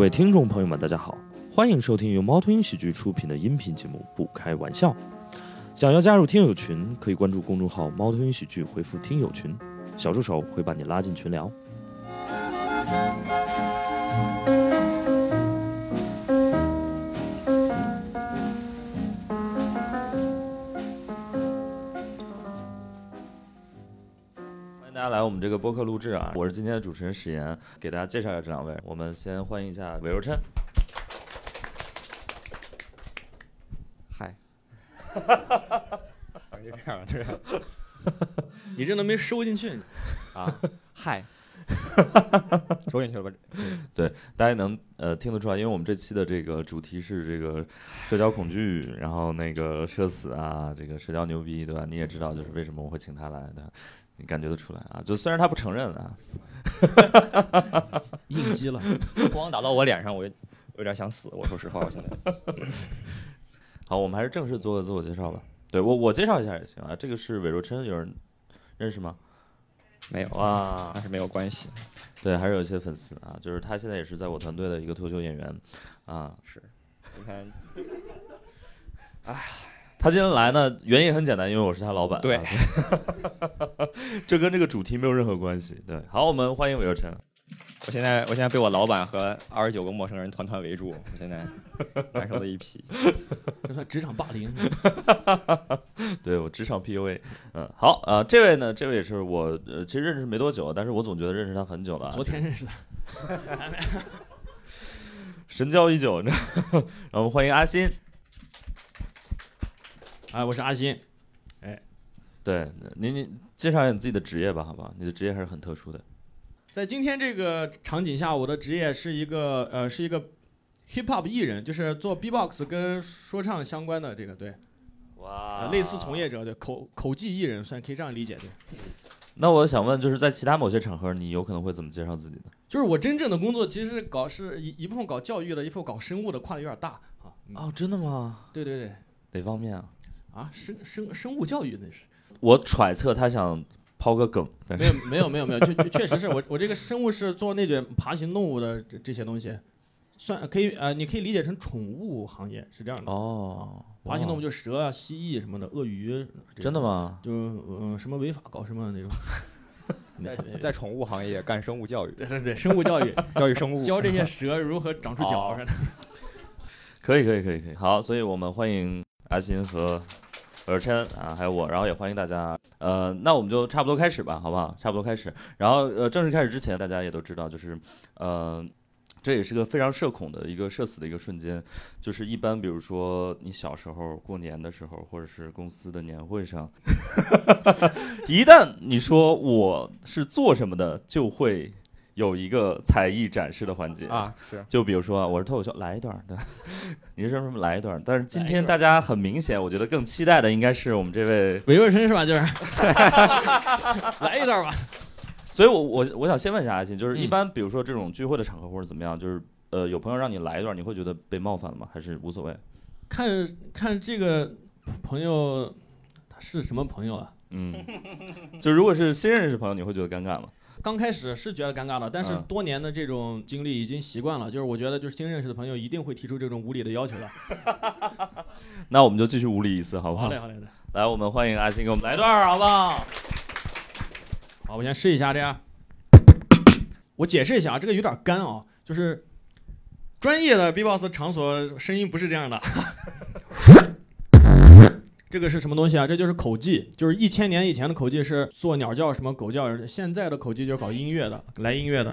各位听众朋友们，大家好，欢迎收听由猫头鹰喜剧出品的音频节目《不开玩笑》。想要加入听友群，可以关注公众号“猫头鹰喜剧”，回复“听友群”，小助手会把你拉进群聊。个播客录制啊！我是今天的主持人史岩，给大家介绍一下这两位。我们先欢迎一下韦若琛。嗨，啊就这样，就这样 你这都没收进去，啊，嗨，收进去了吧？对大家能呃听得出来，因为我们这期的这个主题是这个社交恐惧，然后那个社死啊，这个社交牛逼，对吧？你也知道，就是为什么我会请他来的，你感觉得出来啊？就虽然他不承认啊，应激了。光打到我脸上，我就有点想死。我说实话，我现在 好，我们还是正式做个自我介绍吧。对我我介绍一下也行啊。这个是韦若琛，有人认识吗？没有，啊但，是没有关系。对，还是有一些粉丝啊，就是他现在也是在我团队的一个脱口秀演员啊。是，你看，他今天来呢，原因很简单，因为我是他老板。对啊，这跟这个主题没有任何关系。对，好，我们欢迎韦若琛。我现在我现在被我老板和二十九个陌生人团团围住，我现在难受的一批。这算职场霸凌。对我职场 PUA，嗯，好啊、呃这位呢，这位也是我呃，其实认识没多久，但是我总觉得认识他很久了啊，昨天认识的，神交已久，你知道吗。然后我们欢迎阿新，哎，我是阿新，对，您您介绍一下你自己的职业吧，好不好？你的职业还是很特殊的。在今天这个场景下，我的职业是一个呃是一个 hip hop 艺人，就是做 B-box 跟说唱相关的这个对，哇呃类似从业者对口口技艺人，算可以这样理解对。那我想问，就是在其他某些场合，你有可能会怎么介绍自己呢？就是我真正的工作其实搞是一一部分搞教育的，一部分搞生物的，跨的有点大啊。嗯哦，真的吗？对对对，哪方面啊？啊生生生物教育那是。我揣测他想抛个梗，但没有没有没有没有，确确确实是我我这个生物是做那种爬行动物的这这些东西，算可以呃，你可以理解成宠物行业是这样的。哦，爬行动物就蛇啊、蜥蜴什么的，鳄鱼。真的？吗？就是嗯、什么违法搞什么那种。在在宠物行业干生物教育，对对对，生物教育，教育生物，教这些蛇如何长出脚哦似的。可以可以可以可以，好，所以我们欢迎阿新和尔琛啊，还有我，然后也欢迎大家。呃，那我们就差不多开始吧，好不好？差不多开始。然后呃，正式开始之前，大家也都知道，就是呃，这也是个非常社恐的一个社死的一个瞬间。就是一般比如说你小时候过年的时候，或者是公司的年会上，一旦你说我是做什么的，就会有一个才艺展示的环节啊，是就比如说啊，我是脱口秀，来一段儿的，你是什么什么来一段儿？但是今天大家很明显，我觉得更期待的应该是我们这位，韦若琛是吧？就是 来一段吧。所以我我我想先问一下阿信，就是一嗯般比如说这种聚会的场合或者怎么样，就是呃有朋友让你来一段儿，你会觉得被冒犯了吗？还是无所谓？看看这个朋友他是什么朋友啊？嗯，就如果是新认识朋友，你会觉得尴尬吗？刚开始是觉得尴尬的，但是嗯多年的这种经历已经习惯了。就是我觉得，就是新认识的朋友一定会提出这种无理的要求的。那我们就继续无理一次，好不好？好嘞，好嘞，好嘞。来，我们欢迎阿星给我们来一段儿，好不好？好，我先试一下这样。我解释一下啊，这个有点干啊，就是专业的 B-box 场所声音不是这样的。这个是什么东西啊？这就是口技，就是一千年以前的口技是做鸟叫、什么狗叫，现在的口技就是搞音乐的，来音乐的。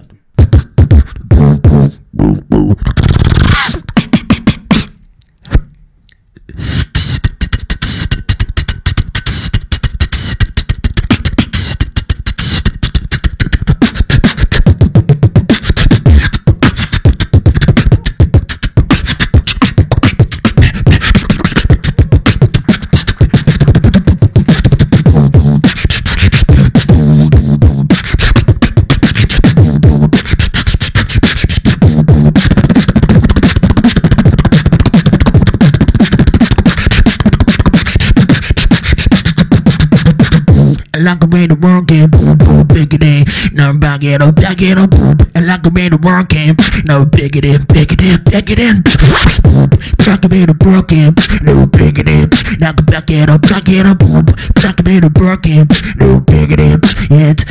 Now back it up, back it up, poop. I like the way the world can. Now pick it in, pick it in, pick it in. Poop, back it in, broken. Now pick it in. Now back it up, back it up, poop. Back it in, broken. Now pick it in. It.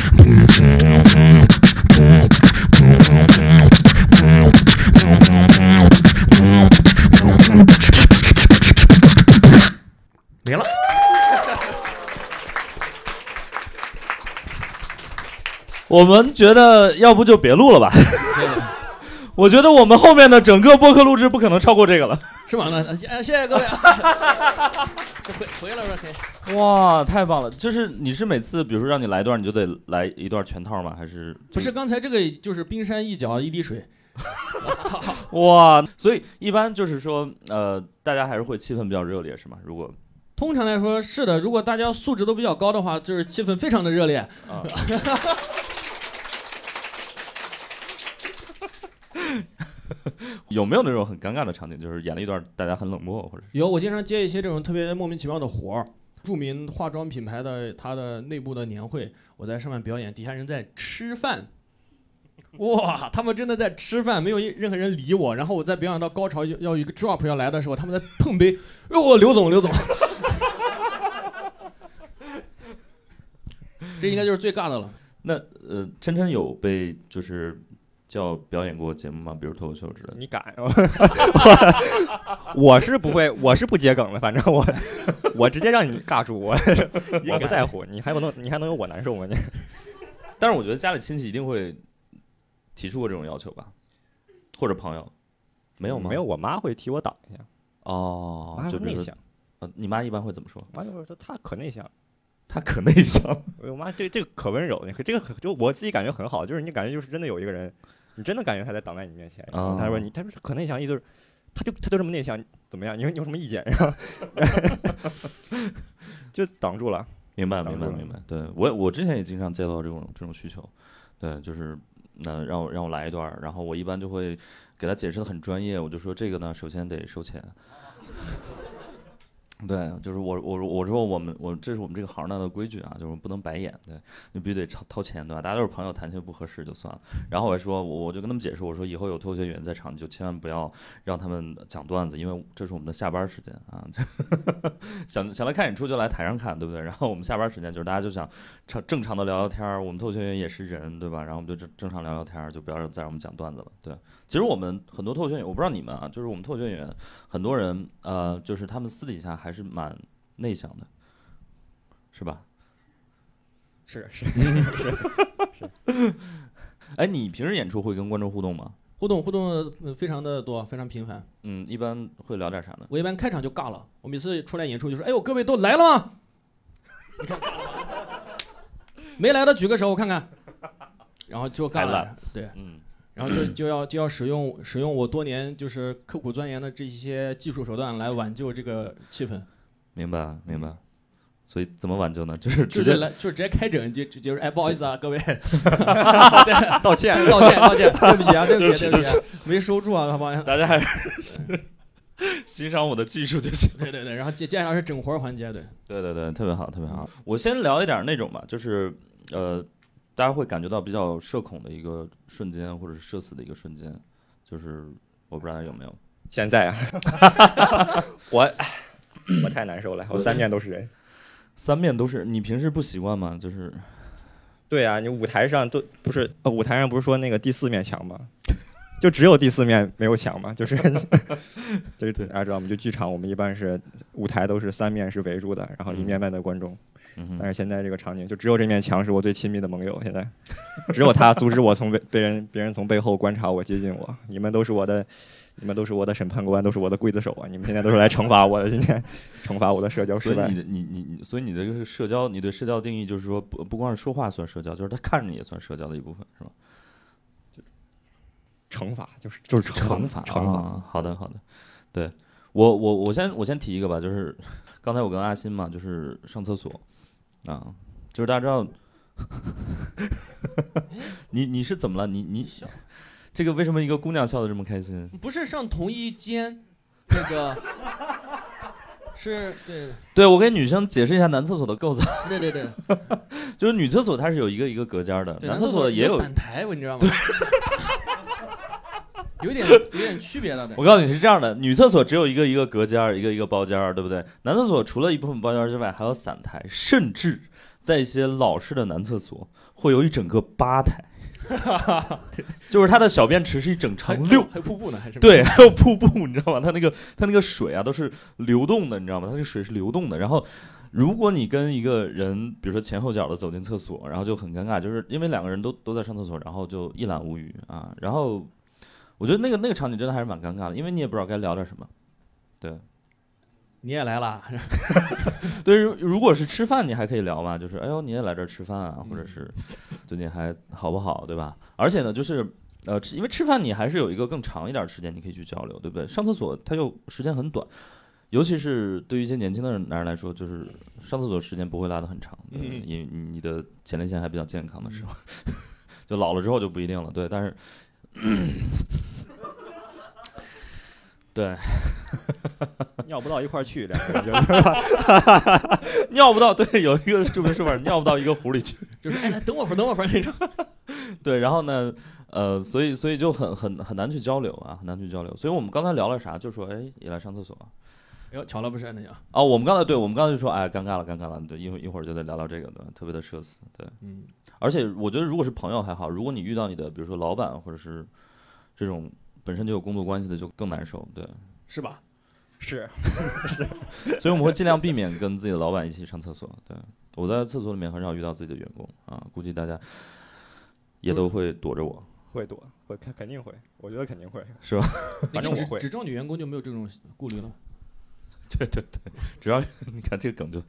我们觉得要不就别录了吧。我觉得我们后面的整个播客录制不可能超过这个了。是吗？那谢谢谢各位 啊。回回了说嘿，哇，太棒了！就是你是每次，比如说让你来一段，你就得来一段全套吗？还是不是？刚才这个就是冰山一角一滴水。哇，所以一般就是说，呃，大家还是会气氛比较热烈，是吗？如果通常来说是的，如果大家素质都比较高的话，就是气氛非常的热烈。啊，有没有那种很尴尬的场景，就是演了一段大家很冷漠，或者是有，我经常接一些这种特别莫名其妙的活儿。著名化妆品牌的它的内部的年会，我在上面表演，底下人在吃饭。哇，他们真的在吃饭，没有一任何人理我。然后我在表演到高潮要要一个 drop 要来的时候，他们在碰杯。哟，刘总，刘总，这应该就是最尬的了。那呃，琛琛有被就是叫表演过节目吗？比如脱口秀之类的？你敢？我是不会，我是不接梗的，反正我我直接让你尬住我，我不在乎。你还不能，你还能有我难受吗？你？但是我觉得家里亲戚一定会提出过这种要求吧，或者朋友没有吗？没有，我妈会替我挡一下。哦我，妈就内向，呃，你妈一般会怎么说？妈就会说她可内向。她可内向。我妈这这个可温柔，这个可就我自己感觉很好，就是你感觉就是真的有一个人，你真的感觉他在挡在你面前。然后她说你，他说可内向，意思就是他就他就这么内向，怎么样？你有你有什么意见？然后 就挡住了。明白，明白，明白。对我，我之前也经常接到这种这种需求，对，就是那让我让我来一段，然后我一般就会给他解释的很专业，我就说这个呢，首先得收钱。对，就是我我我说我们我这是我们这个行当的规矩啊，就是不能白演，对你必须得掏掏钱，对吧？大家都是朋友，谈钱不合适就算了。然后我还说，我我就跟他们解释，我说以后有脱口秀演员在场，你就千万不要让他们讲段子，因为这是我们的下班时间啊。想想来看演出就来台上看，对不对？然后我们下班时间就是大家就想正正常的聊聊天儿，我们脱口秀演员也是人，对吧？然后我们就正正常聊聊天儿，就不要再让我们讲段子了。对，其实我们很多脱口秀演员，我不知道你们啊，就是我们脱口秀演员，很多人呃，就是他们私底下还是蛮内向的，是吧？是是是 是，哎，你平时演出会跟观众互动吗？互动互动呃非常的多，非常频繁。嗯，一般会聊点啥呢？我一般开场就尬了，我每次出来演出就说：“哎呦，各位都来了吗？你看，没来的举个手，我看看。”然后就尬太了，对，嗯，然后就就要就要使用使用我多年就是刻苦钻研的这些技术手段来挽救这个气氛，明白明白。所以怎么挽救呢？就是 直接就是来就是直接开整，就就就是哎，不好意思啊，各位，道歉。道歉道歉，对不起啊，对不起对不起啊，没收住啊，好不好？大家还是欣赏我的技术就行。对对对，然后接接下来是整活儿环节，对，对对对，特别好，特别好。我先聊一点那种吧，就是呃，大家会感觉到比较社恐的一个瞬间，或者是社死的一个瞬间，就是我不知道有没有。现在啊，我唉我太难受了，我三面都是人。三面都是，你平时不习惯吗？就是对啊，你舞台上都不是，呃，舞台上不是说那个第四面墙吗？就只有第四面没有墙嘛，就是，对对，大家知道，我们就剧场，我们一般是舞台都是三面是围住的，然后一面面的观众。但是现在这个场景，就只有这面墙是我最亲密的盟友，现在 只有他阻止我从被 被人别人从背后观察我、接近我。你们都是我的，你们都是我的审判官，都是我的刽子手啊！你们现在都是来惩罚我的，今天惩罚我的社交失败所以你。的你你你，所以你的这个社交，你对社交定义就是说，不不光是说话算社交，就是他看着你也算社交的一部分，是吧？惩罚就是就是惩罚，惩罚。啊好的好的，对我我我先我先提一个吧，就是刚才我跟阿新嘛，就是上厕所啊，就是大家知道，你你是怎么了？你你这个为什么一个姑娘笑的这么开心？不是上同一间那个是，对对我给女生解释一下男厕所的构造，对对对，就是女厕所它是有一个一个隔间儿的，男厕所也有。散台，你知道吗？有点有点区别了，我告诉你是这样的，女厕所只有一个一个隔间儿，一个一个包间儿，对不对？男厕所除了一部分包间儿之外，还有散台，甚至在一些老式的男厕所会有一整个吧台，就是它的小便池是一整还长溜。还有瀑布呢，还是对，还有瀑布，你知道吗？它那个它那个水啊都是流动的，你知道吗？它那个水是流动的。然后，如果你跟一个人，比如说前后脚的走进厕所，然后就很尴尬，就是因为两个人都都在上厕所，然后就一览无余啊。然后，我觉得那个那个场景真的还是蛮尴尬的，因为你也不知道该聊点什么。对你也来了，对，如如果是吃饭，你还可以聊嘛，就是哎呦你也来这儿吃饭啊，或者是最近还好不好，对吧？而且呢，就是呃，吃因为吃饭你还是有一个更长一点的时间，你可以去交流，对不对？上厕所它又时间很短，尤其是对于一些年轻的人男人来说，就是上厕所时间不会拉得很长，嗯因你你的前列腺还比较健康的时候，就老了之后就不一定了，对，但是。对，尿不到一块儿去，两个人就是 尿不到，对，有一个著名说法，尿不到一个壶里去。就是哎，等我会儿，等我会儿那种。对，然后呢，呃，所以所以就很很很难去交流啊，很难去交流。所以我们刚才聊了啥？就说，哎，也来上厕所啊。哎呦，巧了不是那样，哦，我们刚才对，我们刚才就说，哎，尴尬了，尴尬了。对，一会儿一会儿就得聊聊这个，对？特别的社死，对。嗯，而且我觉得，如果是朋友还好，如果你遇到你的，比如说老板或者是这种本身就有工作关系的，就更难受，对。是吧？是是 所以我们会尽量避免跟自己的老板一起上厕所。对我在厕所里面很少遇到自己的员工啊，估计大家也都会躲着我。会躲，会肯肯定会，我觉得肯定会。是吧 反正我会只招女员工就没有这种顾虑了，对 对对，只要 你看这个梗就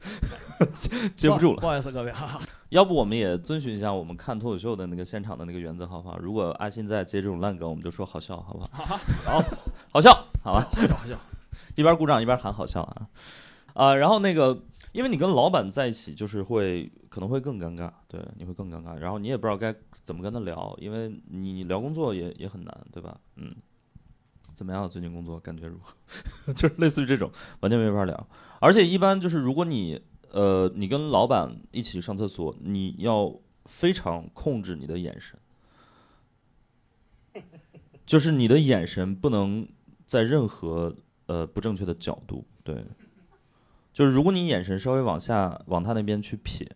接不住了。不好意思各位，哈哈。要不我们也遵循一下我们看脱口秀的那个现场的那个原则，好不好？如果阿信在接这种烂梗，我们就说好笑，好不好？好，好笑，好吧？好笑好笑。一边鼓掌一边喊好笑啊啊！然后那个，因为你跟老板在一起，就是会可能会更尴尬，对，你会更尴尬。然后你也不知道该怎么跟他聊，因为你你聊工作也也很难，对吧？嗯，怎么样？最近工作感觉如何？就是类似于这种，完全没法聊。而且一般就是如果你呃你跟老板一起上厕所，你要非常控制你的眼神，就是你的眼神不能在任何呃不正确的角度，对，就是如果你眼神稍微往下往他那边去撇，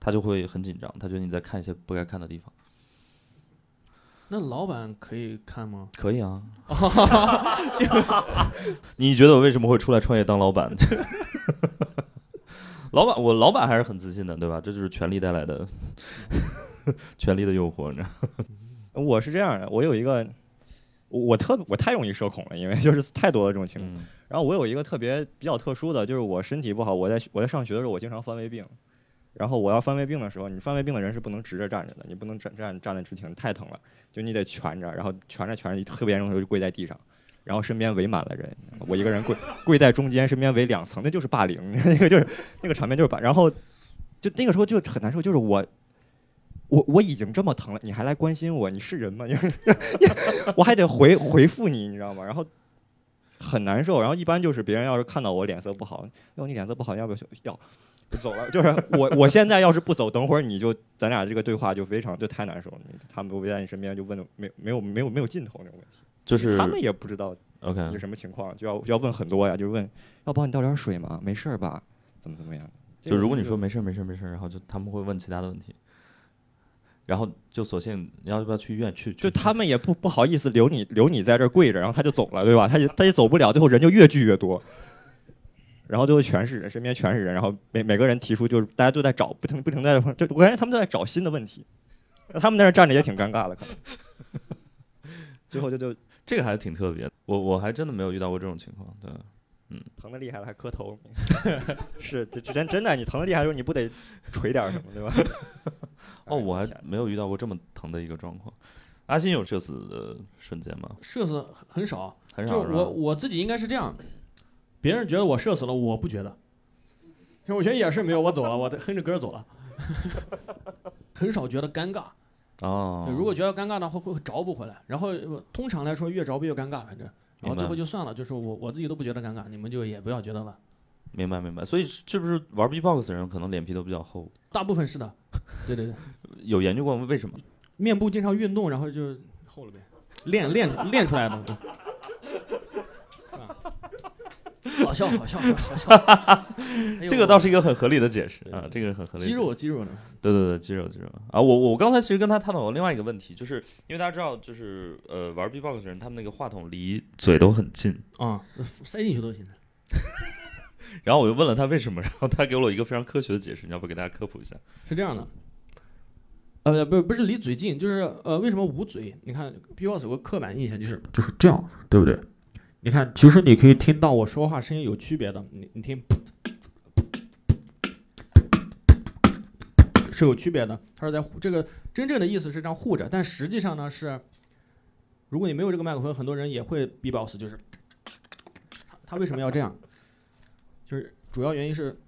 他就会很紧张，他觉得你在看一些不该看的地方。那老板可以看吗？可以啊，你觉得我为什么会出来创业当老板？老板，我老板还是很自信的，对吧？这就是权力带来的权力的诱惑，你知道吗？我是这样的，我有一个，我我特我太容易社恐了，因为就是太多的这种情况。嗯然后我有一个特别比较特殊的，就是我身体不好，我在我在上学的时候，我经常犯胃病。然后我要犯胃病的时候，你犯胃病的人是不能直着站着的，你不能站站站的直挺，太疼了，就你得蜷着，然后蜷着蜷着，特别严重的时候就跪在地上，然后身边围满了人，我一个人跪跪在中间，身边围两层，那就是霸凌，那个就是那个场面就是霸，然后就那个时候就很难受，就是我。我我已经这么疼了，你还来关心我？你是人吗？就 是我还得回回复你，你知道吗？然后很难受。然后一般就是别人要是看到我脸色不好，哟你脸色不好，要不要要就走了？就是我我现在要是不走，等会儿你就咱俩这个对话就非常就太难受了。他们围在你身边就问没没有没有没有尽头那种问题，就是他们也不知道 OK，你什么情况，就要就要问很多呀，就问要帮你倒点水吗？没事儿吧？怎么怎么样？就如果你说没事儿没事儿没事儿，然后就他们会问其他的问题，然后就索性你要不要去医院去？去就他们也不不好意思留你留你在这儿跪着，然后他就走了，对吧？他也他也走不了，最后人就越聚越多，然后最后全是人，身边全是人，然后每每个人提出就是大家都在找，不停不停在就我感觉他们都在找新的问题，他们在那儿站着也挺尴尬的，可能 最后就就这个还挺特别的，我我还真的没有遇到过这种情况，对。嗯疼的厉害了还磕头，是真真的，你疼的厉害的时候你不得捶点什么，对吧？哦，我还没有遇到过这么疼的一个状况。阿信有社死的瞬间吗？社死很很少，很少就？我我自己应该是这样，别人觉得我社死了，我不觉得。其 实我觉得也是没有，我走了，我哼着歌走了，很少觉得尴尬。哦对，，如果觉得尴尬的话，会会找补回来。然后呃通常来说，越着补越尴尬，反正。然后最后就算了，就是我我自己都不觉得尴尬，你们就也不要觉得了。明白明白。所以是不是玩 B-box 的人可能脸皮都比较厚？大部分是的，对对对，有研究过为什么？面部经常运动，然后就厚了呗，练练练出来的。好笑，好笑，好笑。哎呦这个倒是一个很合理的解释啊，这个很合理。肌肉，肌肉呢。对对对，肌肉肌肉啊！我我刚才其实跟他探讨过另外一个问题，就是因为大家知道，就是呃玩 B-box 的人，他们那个话筒离嘴都很近，啊、塞进去都行。然后我就问了他为什么，然后他给了我一个非常科学的解释，你要不给大家科普一下？是这样的，呃，不不是离嘴近，就是呃，为什么捂嘴？你看 B-box 有个刻板印象，就是就是这样，对不对？你看，其实你可以听到我说话声音有区别的，你你听，是有区别的，它是在这个真正的意思是这样护着，但实际上呢是，如果你没有这个麦克风，很多人也会 B-box，就是他他为什么要这样？就是主要原因是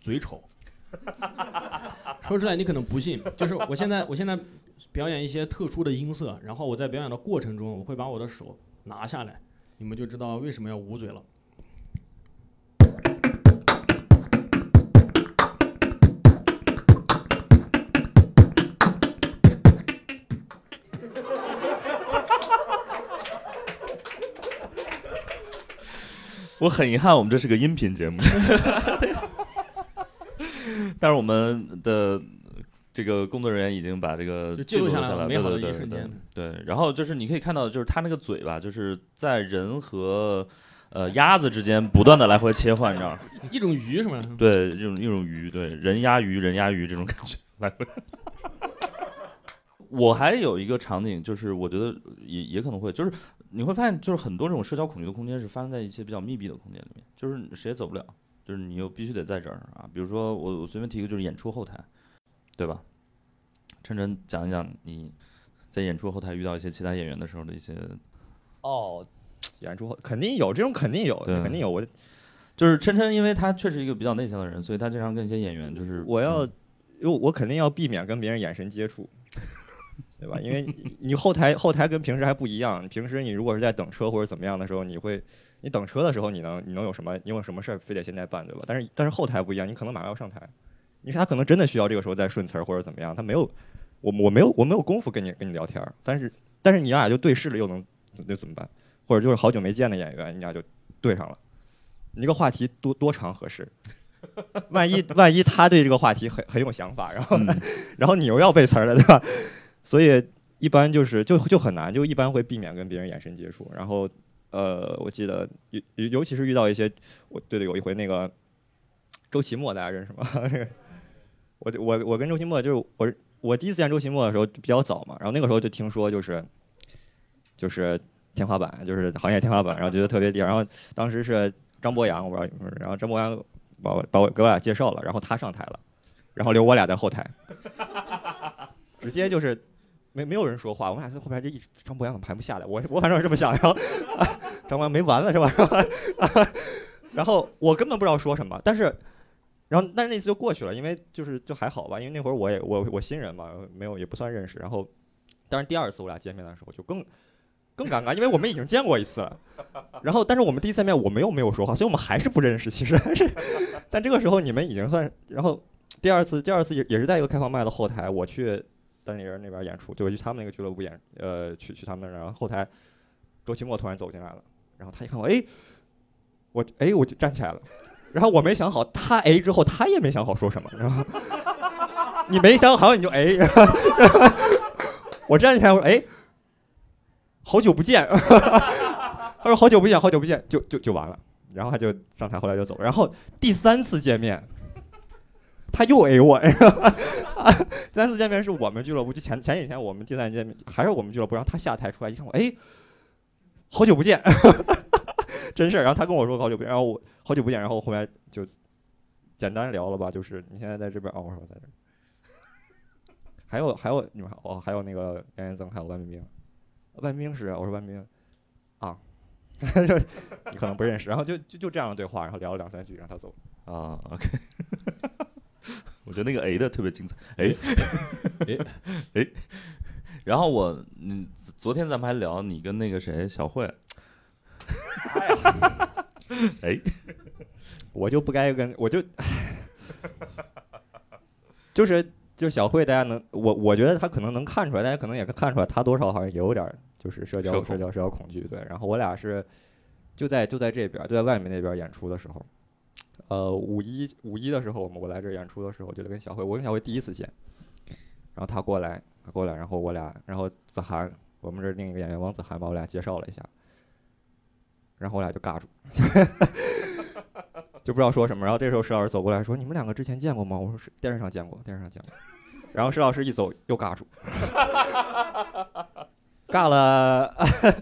嘴丑。说出来你可能不信，就是我现在我现在表演一些特殊的音色，然后我在表演的过程中，我会把我的手拿下来，你们就知道为什么要捂嘴了。我很遗憾，我们这是个音频节目，但是我们的这个工作人员已经把这个记录下来了美好的对对对对一瞬间对，然后就是你可以看到，就是他那个嘴吧，就是在人和呃鸭子之间不断的来回切换，你知道吗？一种鱼是吗？对，这种一种鱼，对，人鸭鱼，人鸭鱼这种感觉来回。我还有一个场景，就是我觉得也也可能会，就是你会发现，就是很多这种社交恐惧的空间是发生在一些比较密闭的空间里面，就是谁也走不了，就是你又必须得在这儿啊。比如说我我随便提一个，就是演出后台，对吧？琛琛讲一讲你在演出后台遇到一些其他演员的时候的一些，哦，演出后肯定有这种，肯定有，肯定有。我就是琛琛，因为他确实一个比较内向的人，所以他经常跟一些演员就是我要，嗯因为我肯定要避免跟别人眼神接触，对吧？因为你你后台后台跟平时还不一样，平时你如果是在等车或者怎么样的时候，你会你等车的时候你能你能有什么你有什么事儿非得现在办，对吧？但是但是后台不一样，你可能马上要上台，你他可能真的需要这个时候再顺词儿或者怎么样，他没有我我没有我没有功夫跟你跟你聊天儿，但是但是你俩就对视了又能那怎么办？或者就是好久没见的演员，你俩就对上了，你这个话题多多长合适？万一万一他对这个话题很很有想法，然后、嗯 然后你又要背词儿了，对吧？所以一般就是就就很难，就一般会避免跟别人眼神接触。然后呃，我记得尤尤尤其是遇到一些，我对对，有一回那个周奇墨，大家认识吗？我我我跟周奇墨就是我我第一次见周奇墨的时候比较早嘛，然后那个时候就听说就是就是天花板，就是行业天花板，然后觉得特别厉害。然后当时是张博洋，我不知道，然后张博洋把我把我给我俩介绍了，然后他上台了，然后留我俩在后台，直接就是没没有人说话，我们俩在后边就一直张博洋怎么还不下来？我我反正是这么想，然后、啊、张博洋没完了是吧？然后我根本不知道说什么，但是。然后，但是那次就过去了，因为就是就还好吧，因为那会儿我也我我新人嘛，没有也不算认识。然后，但是第二次我俩见面的时候就更更尴尬，因为我们已经见过一次了。然后，但是我们第一次见面我们又没有说话，所以我们还是不认识。其实还是，但这个时候你们已经算。然后第二次第二次也也是在一个开放麦的后台，我去丹尼人那边演出，就去他们那个俱乐部演，呃，去去他们那儿，然后后台周奇墨突然走进来了，然后他一看我，哎，我哎我就站起来了。然后我没想好，他 A 之后他也没想好说什么，然后你没想好你就 A，我站起来我说哎，好久不见，他说好久不见，好久不见，就就就完了，然后他就上台，后来就走。然后第三次见面，他又 A 我，第三次见面是我们俱乐部，就前前几天我们第三次见面还是我们俱乐部，然后他下台出来一看我，哎，好久不见。真事儿，然后他跟我说好久不见，然后我好久不见，然后后来就简单聊了吧，就是你现在在这边哦，我说我在这儿，还有还有你们哦，还有那个杨延增，还有万冰冰，万冰冰是我说万冰冰啊，就 你可能不认识，然后就就就这样对话，然后聊了两三句，让他走。啊，OK，我觉得那个 A 的特别精彩，哎 哎哎，然后我嗯，昨天咱们还聊你跟那个谁小慧，哎，我就不该跟我就，就是就是小慧，大家能我我觉得他可能能看出来，大家可能也看出来，他多少好像也有点儿就是社交社交社交恐惧，对。然后我俩是就在就在这边儿，就在外面那边儿演出的时候，呃，五一五一的时候，我们我来这儿演出的时候，就跟小慧，我跟小慧第一次见，然后他过来，他过来，然后我俩，然后子涵，我们这儿另一个演员王子涵把我俩介绍了一下，然后我俩就尬住。就不知道说什么。然后这时候石老师走过来说：“你们两个之前见过吗？”我说：“是电视上见过，电视上见过。”然后石老师一走又尬住，尬了，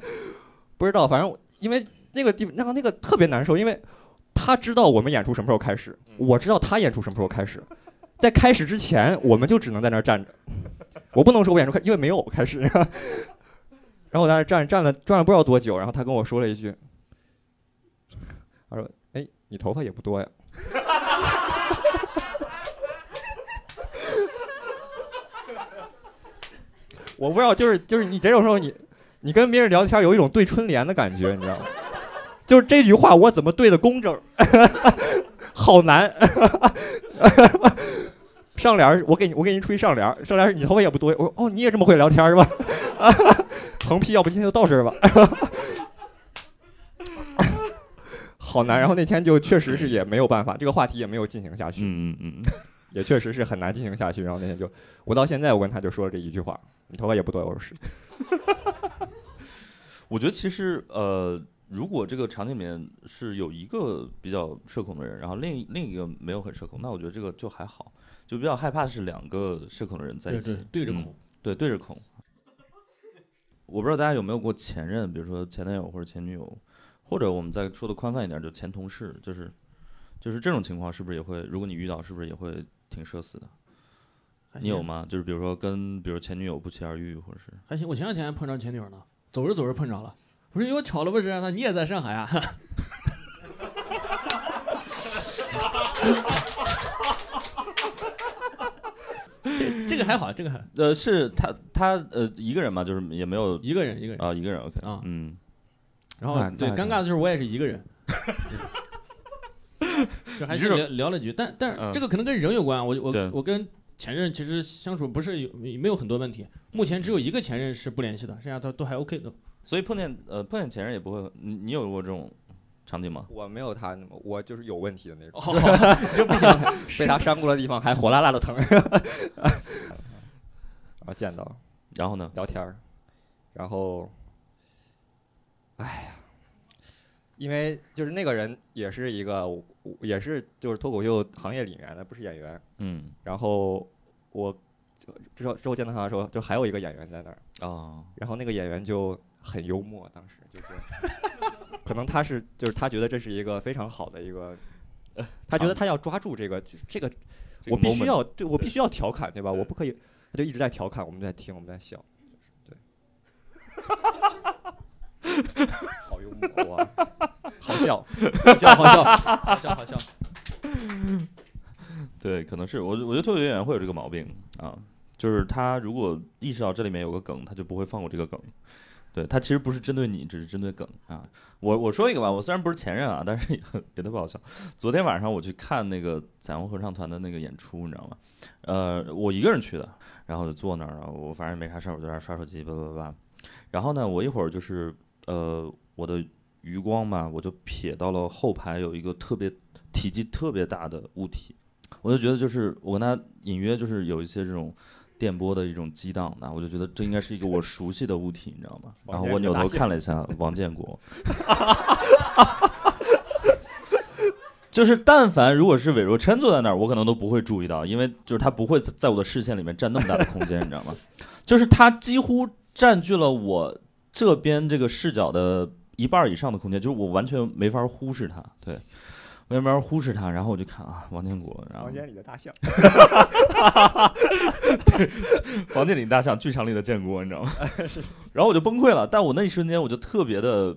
不知道，反正因为那个地那个那个特别难受，因为他知道我们演出什么时候开始，我知道他演出什么时候开始，在开始之前我们就只能在那儿站着，我不能说我演出开，因为没有开始。然后我在那儿站站了站了不知道多久，然后他跟我说了一句，他说：“哎，你头发也不多呀。”我不知道，就是就是你这种时候你，你跟别人聊天有一种对春联的感觉，你知道吗？就是这句话我怎么对的工整，好难。上联儿我给你我给你出一上联儿，上联儿是你头发也不多，我说哦你也这么会聊天是吧？横批要不今天就到这儿吧。好难，然后那天就确实是也没有办法，这个话题也没有进行下去，嗯嗯嗯，也确实是很难进行下去。然后那天就，我到现在我跟他就说了这一句话：“你头发也不多。”我说是。我觉得其实呃，如果这个场景里面是有一个比较社恐的人，然后另另一个没有很社恐，那我觉得这个就还好。就比较害怕的是两个社恐的人在一起对，对着嗯恐。对，对着恐。我不知道大家有没有过前任，比如说前男友或者前女友，或者我们再说的宽泛一点，就前同事，就是就是这种情况，是不是也会？如果你遇到，是不是也会挺社死的？你有吗？就是比如说跟比如前女友不期而遇，或者是还行，我前两天还碰着前女友呢，走着走着碰着了。我说哟，巧了不是？他你也在上海啊？这 这个还好，这个还呃，是他他呃一个人嘛，就是也没有一个人一个人。啊一个人 OK 啊嗯，然后对尴尬的就是我也是一个人，就还是聊聊了几句，但但这个可能跟人有关。我我我跟前任其实相处不是有没有很多问题，目前只有一个前任是不联系的，剩下都都还 OK 的。所以碰见呃碰见前任也不会，你你有过这种场景吗？我没有他那么，我就是有问题的那种，哦，就不行，被他扇过的地方还火辣辣的疼。然后见到然后呢？聊天儿，然后，哎呀，因为就是那个人也是一个，也是就是脱口秀行业里面的，不是演员。嗯。然后我之后之后见到他的时候，就还有一个演员在那儿，啊然后那个演员就很幽默，当时就是，可能他是就是他觉得这是一个非常好的一个，他觉得他要抓住这个这个，这个我必须要对我必须要调侃对吧？我不可以，他就一直在调侃，我们在听，我们在笑，对，好幽默啊，好笑，好笑好笑好笑好笑。对，可能是我我觉得脱口秀演员会有这个毛病啊，就是他如果意识到这里面有个梗，他就不会放过这个梗。对他其实不是针对你，只是针对梗啊。我我说一个吧，我虽然不是前任啊，但是也很也特 别好笑。昨天晚上我去看那个彩虹合唱团的那个演出，你知道吗？呃，我一个人去的，然后就坐那儿，了我反正没啥事儿，我就在那儿刷手机，叭叭叭。然后呢，我一会儿就是呃，我的余光嘛，我就瞥到了后排有一个特别体积特别大的物体，我就觉得就是我跟他隐约就是有一些这种电波的一种激荡的，我就觉得这应该是一个我熟悉的物体，你知道吗？然后我扭头看了一下王建国，就是但凡如果是韦若琛坐在那儿，我可能都不会注意到，因为就是他不会在我的视线里面占那么大的空间，你知道吗？就是他几乎占据了我这边这个视角的一半儿以上的空间，就是我完全没法忽视它，对。我没法忽视它，然后我就看啊，王建国，然后房间里的大象，对 房间里的大象，剧场里的建国，你知道吗？然后我就崩溃了，但我那一瞬间我就特别的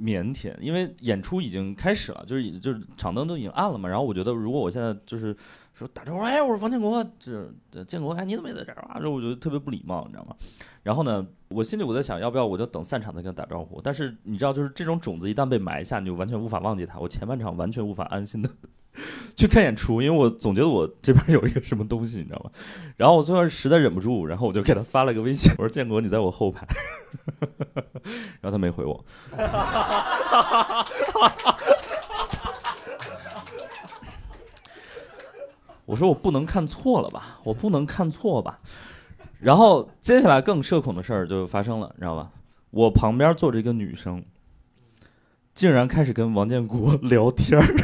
腼腆，因为演出已经开始了，就是已就是场灯都已经暗了嘛。然后我觉得，如果我现在就是说打招呼，哎，我是王建国，这建国，哎，你怎么也在这儿啊？这我觉得特别不礼貌，你知道吗？然后呢，我心里我在想，要不要我就等散场再跟他打招呼？但是你知道，就是这种种子一旦被埋下，你就完全无法忘记他。我前半场完全无法安心的 去看演出，因为我总觉得我这边有一个什么东西，你知道吗？然后我最后实在忍不住，然后我就给他发了个微信，我说：“建国，你在我后排。”然后他没回我。我说我不能看错了吧，我不能看错吧。然后接下来更社恐的事儿就发生了，你知道吧？我旁边坐着一个女生，竟然开始跟王建国 聊天儿。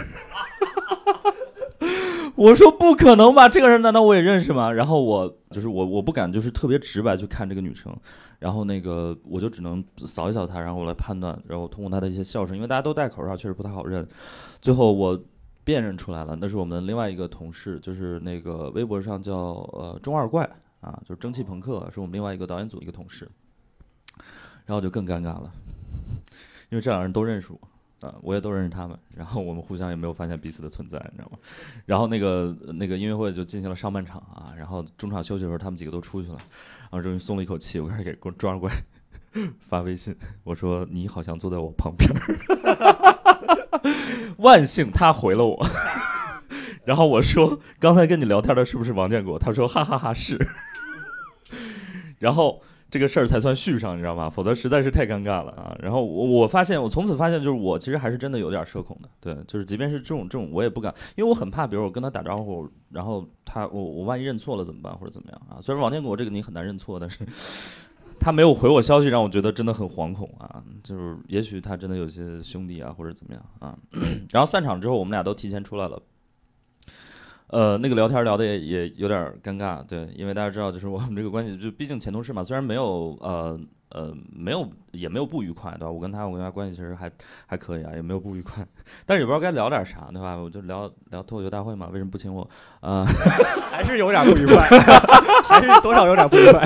我说不可能吧，这个人难道我也认识吗？然后我就是我我不敢就是特别直白去看这个女生，然后那个我就只能扫一扫她，然后我来判断，然后通过她的一些笑声，因为大家都戴口罩，确实不太好认。最后我辨认出来了，那是我们另外一个同事，就是那个微博上叫呃中二怪啊，就是蒸汽朋克，是我们另外一个导演组一个同事。然后就更尴尬了，因为这两个人都认识我，啊，我也都认识他们，然后我们互相也没有发现彼此的存在，你知道吗？然后那个那个音乐会就进行了上半场啊，然后中场休息的时候，他们几个都出去了，然后终于松了一口气，我开始给中二怪 发微信，我说你好像坐在我旁边，万幸他回了我，然后我说刚才跟你聊天的是不是王建国？他说哈哈哈是，然后。这个事儿才算续上，你知道吗？否则实在是太尴尬了啊！然后我我发现，我从此发现，就是我其实还是真的有点社恐的。对，就是即便是这种这种，我也不敢，因为我很怕，比如我跟他打招呼，然后他我我万一认错了怎么办，或者怎么样啊？虽然王建国这个你很难认错，但是他没有回我消息，让我觉得真的很惶恐啊！就是也许他真的有些兄弟啊，或者怎么样啊？然后散场之后，我们俩都提前出来了。呃，那个聊天聊的也也有点尴尬，对，因为大家知道，就是我们这个关系，就毕竟前同事嘛，虽然没有呃呃没有也没有不愉快，对吧？我跟他我跟他关系其实还还可以啊，也没有不愉快，但是也不知道该聊点啥，对吧？我就聊聊脱口秀大会嘛，为什么不请我？啊，还是有点不愉快，还是多少有点不愉快，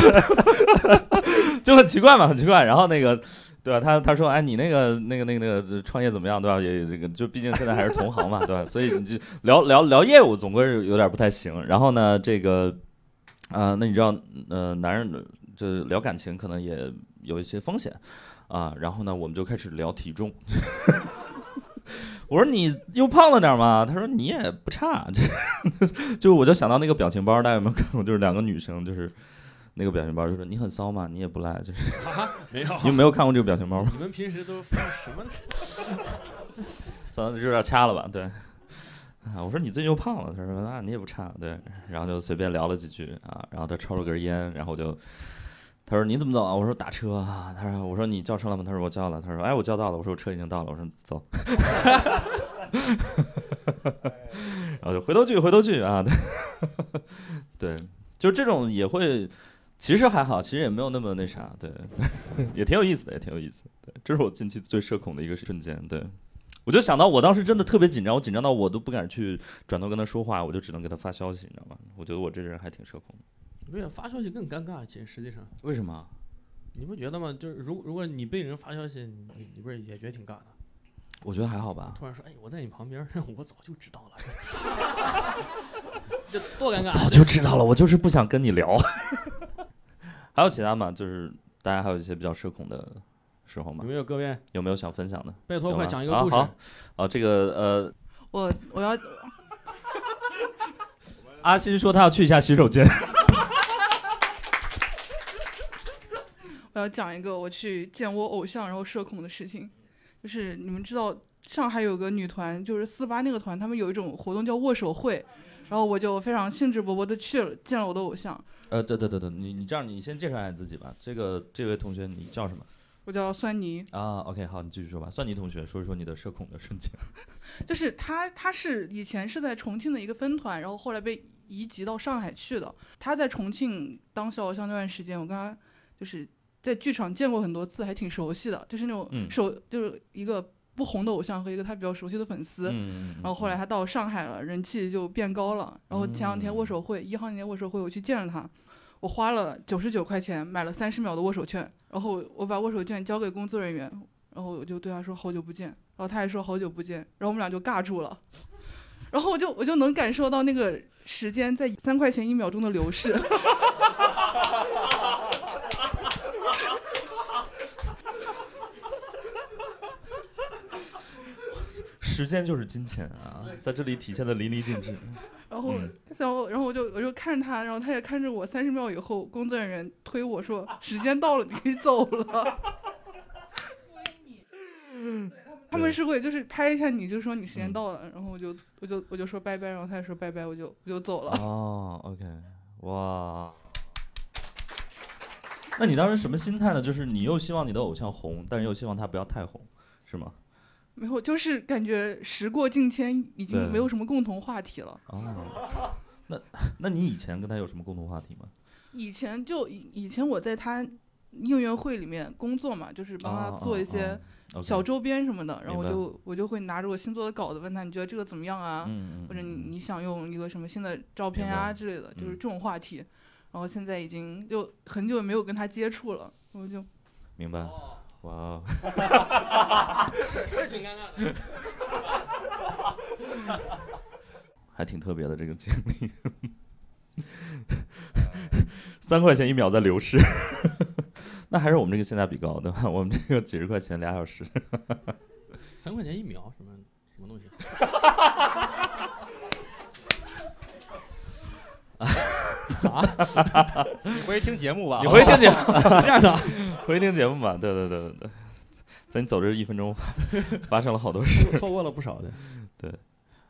就很奇怪嘛，很奇怪。然后那个。对吧？他他说，哎，你那个那个那个那个创业怎么样？对吧？也这个就毕竟现在还是同行嘛，对吧？所以你就聊聊聊业务，总归是有点不太行。然后呢，这个啊，那你知道，呃，男人就聊感情可能也有一些风险啊。然后呢，我们就开始聊体重。我说你又胖了点嘛？他说你也不差。就 就我就想到那个表情包，大家有没有看过？就是两个女生，就是。那个表情包就说你很骚嘛，你也不赖，就是没有，你们没有看过这个表情包吗？你们平时都放什么？算了，有点掐了吧？对，啊，我说你最近又胖了，他说啊，你也不差，对，然后就随便聊了几句啊，然后他抽了根烟，然后就他说你怎么走啊？我说打车啊，他说我说你叫车了吗？他说我叫了，他说哎我叫到了，我说我车已经到了，我说走，然后就回头剧回头剧啊，对，对就这种也会。其实还好，其实也没有那么那啥，对，也挺有意思的，也挺有意思。对，这是我近期最社恐的一个瞬间。对，我就想到我当时真的特别紧张，我紧张到我都不敢去转头跟他说话，我就只能给他发消息，你知道吗？我觉得我这人还挺社恐的。为啥发消息更尴尬？其实实际上，为什么？你不觉得吗？就是如如果你被人发消息，你你不是也觉得挺尬的？我觉得还好吧。突然说，哎，我在你旁边，我早就知道了，这多尴尬！早就知道了，我就是不想跟你聊。还有其他吗？就是大家还有一些比较社恐的时候吗？有没有各位有没有想分享的？拜托，快讲一个故事。好，啊，这个呃，我我要，阿新说他要去一下洗手间。我要讲一个我去见我偶像然后社恐的事情，就是你们知道上海有个女团，就是四八那个团，他们有一种活动叫握手会，然后我就非常兴致勃勃的去了，见了我的偶像。呃，对对对对，你你这样，你先介绍一下自己吧。这个这位同学，你叫什么？我叫酸泥。啊，OK，好，你继续说吧。酸泥同学，说一说你的社恐的瞬间。就是他，他是以前是在重庆的一个分团，然后后来被移籍到上海去的。他在重庆当小偶像那段时间，我跟他就是在剧场见过很多次，还挺熟悉的。就是那种熟，就是一个不红的偶像和一个他比较熟悉的粉丝。嗯然后后来他到上海了，人气就变高了。然后前两天握手会，一号那天握手会，我去见了他。我花了九十九块钱买了三十秒的握手券，然后我把握手券交给工作人员，然然后我就对他说好久不见，然后他还说好久不见，然后我们俩就尬住了，然后我就我就能感受到那个时间在三块钱一秒钟的流逝。时间就是金钱啊，在这里体现的淋漓尽致。然后，嗯然后，然后我就我就看着他，然后他也看着我。三十秒以后，工作人员推我说：“时间到了，你可以走了。”他们是会就是拍一下你，就说你时间到了，然后我就我就我就说拜拜，然后他也说拜拜，我就我就走了。哦，OK，哇。那你当时什么心态呢？就是你又希望你的偶像红，但是又希望他不要太红，是吗？没有，就是感觉时过境迁，已经没有什么共同话题了。哦，那那你以前跟他有什么共同话题吗？以前就以以前我在他应援会里面工作嘛，就是帮哦他做一些小周边什么的，然后我就我就会拿着我新做的稿子问他，你觉得这个怎么样啊？嗯嗯，或者你嗯你想用一个什么新的照片明白呀之类的，就是嗯这种话题。然后现在已经就很久没有跟他接触了，我就明白，哇。还挺特别的这个经历，三块钱一秒在流逝，那还是我们这个性价比高，对吧？我们这个几十块钱俩小时，三块钱一秒，什么什么东西？你回去听节目吧。你回去听节目，这样的，回去听节目吧。对对对对对，在你走这一分钟，发生了好多事。错过了不少的。对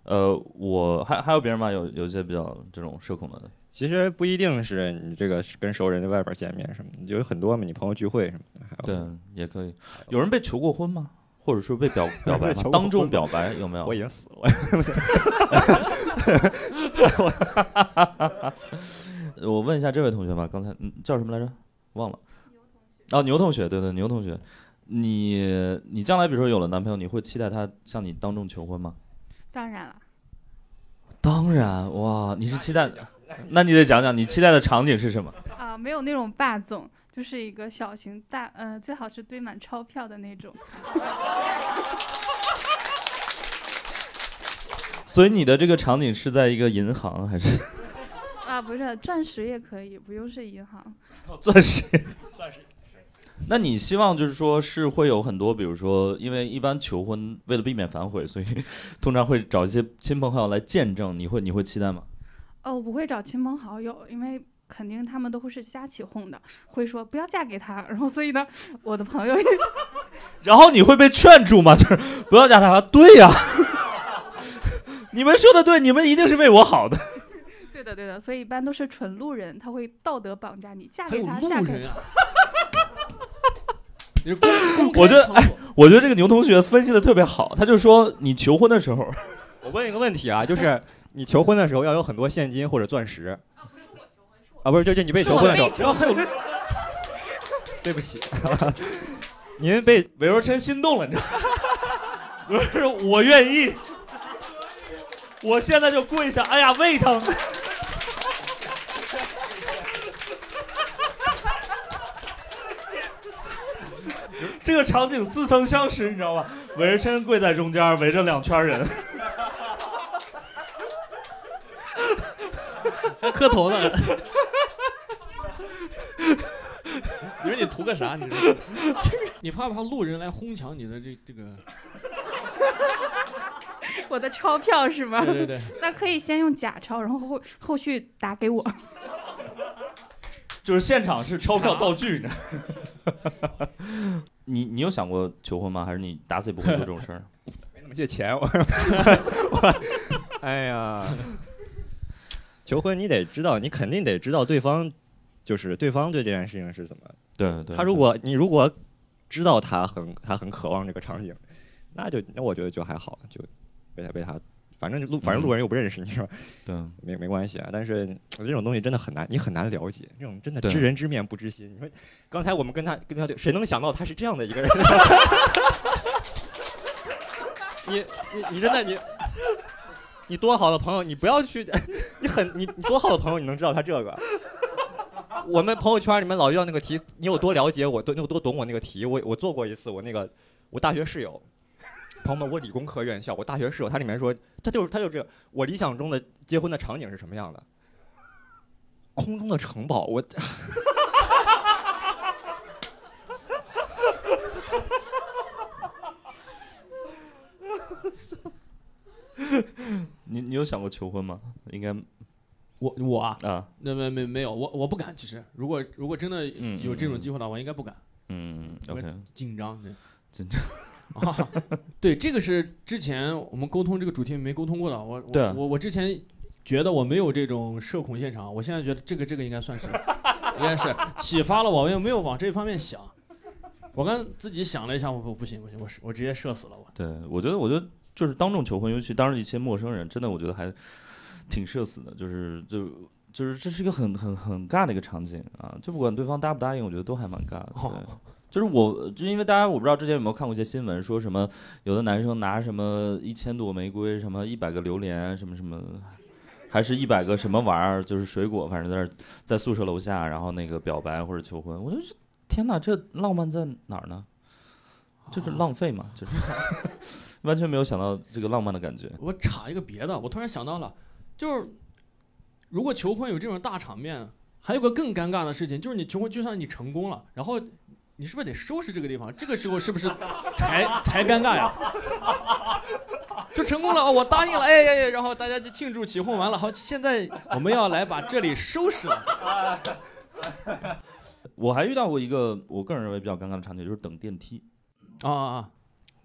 呃，我还还有别人吗？有有一些比较这种社恐的，其实不一定是你这个跟熟人在外边见面什么的，有很多嘛，你朋友聚会什么的。还有对，也可以。有人被求过婚吗？或者说被表 表白吗？当众表白有没有？我已经死了，我问一下这位同学吧，刚才嗯叫什么来着？忘了。哦，牛同学，对对，牛同学，你你将来比如说有了男朋友，你会期待他向你当众求婚吗？当然了，当然，哇，你是期待，那你得讲讲你期待的场景是什么？啊、没有那种霸总，就是一个小型大，呃，最好是堆满钞票的那种。所以你的这个场景是在一个银行还是啊，不是，钻石也可以，不用是银行。钻石？钻石。那你希望就是说是会有很多，比如说，因为一般求婚为了避免反悔，所以 通常会找一些亲朋好友来见证，你会你会期待吗？哦，我不会找亲朋好友，因为肯定他们都会是瞎起哄的，会说不要嫁给他。然后所以呢，我的朋友也 然后你会被劝住吗？就是不要嫁他。对呀、你们说的对，你们一定是为我好的。对的对的，所以一般都是纯路人，他会道德绑架你，嫁给他，嫁给路人啊！你是公公开 我觉得哎我觉得这个牛同学分析的特别好，他就说你求婚的时候，我问一个问题啊，就是你求婚的时候要有很多现金或者钻石。啊，不是，就就你被求婚的时候，然后还有对不起，您被韦若琛心动了，你知道吗？不是，我愿意，我现在就跪下，哎呀，胃疼。这个场景似曾相识，你知道吗？纹身跪在中间，围着两圈人。还磕头呢。你说你图个啥？你说你怕不怕路人来哄抢你的这这个？我的钞票是吗？对对对，那可以先用假钞，然后后后续打给我。就是现场是钞票道具，你知道？你你有想过求婚吗？还是你打死也不会做这种事儿？没那么些钱，我 我，哎呀，求婚你得知道，你肯定得知道对方，就是对方对这件事情是怎么。对对，他如果你如果知道他很他很渴望这个场景，那就那我觉得就还好，就被他被他，反正路反正路人又不认识你是吧？对没没关系啊。但是这种东西真的很难，你很难了解，这种真的知人知面不知心。你说刚才我们跟他跟他对，谁能想到他是这样的一个人？你你你真的你。你多好的朋友，你不要去，你很你你多好的朋友，你能知道他这个？我们朋友圈里面老遇到那个题，你有多了解我，多你有多懂我那个题？我我做过一次，我那个我大学室友，朋友们，我理工科院校，我大学室友，他里面说，他就是他就是这个，我理想中的结婚的场景是什么样的？空中的城堡，我你你有想过求婚吗？应该我我啊，啊，那没没没有，我我不敢。其实，如果如果真的嗯有这种嗯机会的话，我应该不敢，嗯，OK，紧张。对紧张。啊，对，这个是之前我们沟通这个主题没沟通过的。我我我我之前觉得我没有这种社恐现场，我现在觉得这个这个应该算是，应该是启发了我，我也没有往这方面想。我刚自己想了一下，我说不行不行，我是我直接社死了我。对，我觉得，我觉得就是当众求婚，尤其当着一些陌生人，真的我觉得还挺社死的，就是就就是这是一个很很很尬的一个场景啊，就不管对方答不答应，我觉得都还蛮尬的。就是我，就因为大家我不知道之前有没有看过一些新闻，说什么有的男生拿什么一千朵玫瑰，什么一百个榴莲，什么什么，还是一百个什么玩意儿，就是水果，反正在在宿舍楼下，然后那个表白或者求婚，我就说天哪，这浪漫在哪儿呢？就是浪费嘛，就是 完全没有想到这个浪漫的感觉。我插一个别的，我突然想到了，就是如果求婚有这种大场面，还有个更尴尬的事情，就是你求婚就算你成功了，然后你是不是得收拾这个地方？这个时候是不是 才才尴尬呀？就成功了，哦我答应了，哎呀呀，然后大家就庆祝起哄完了，好，现在我们要来把这里收拾了。我还遇到过一个我个人认为比较尴尬的场景，就是等电梯。啊啊啊！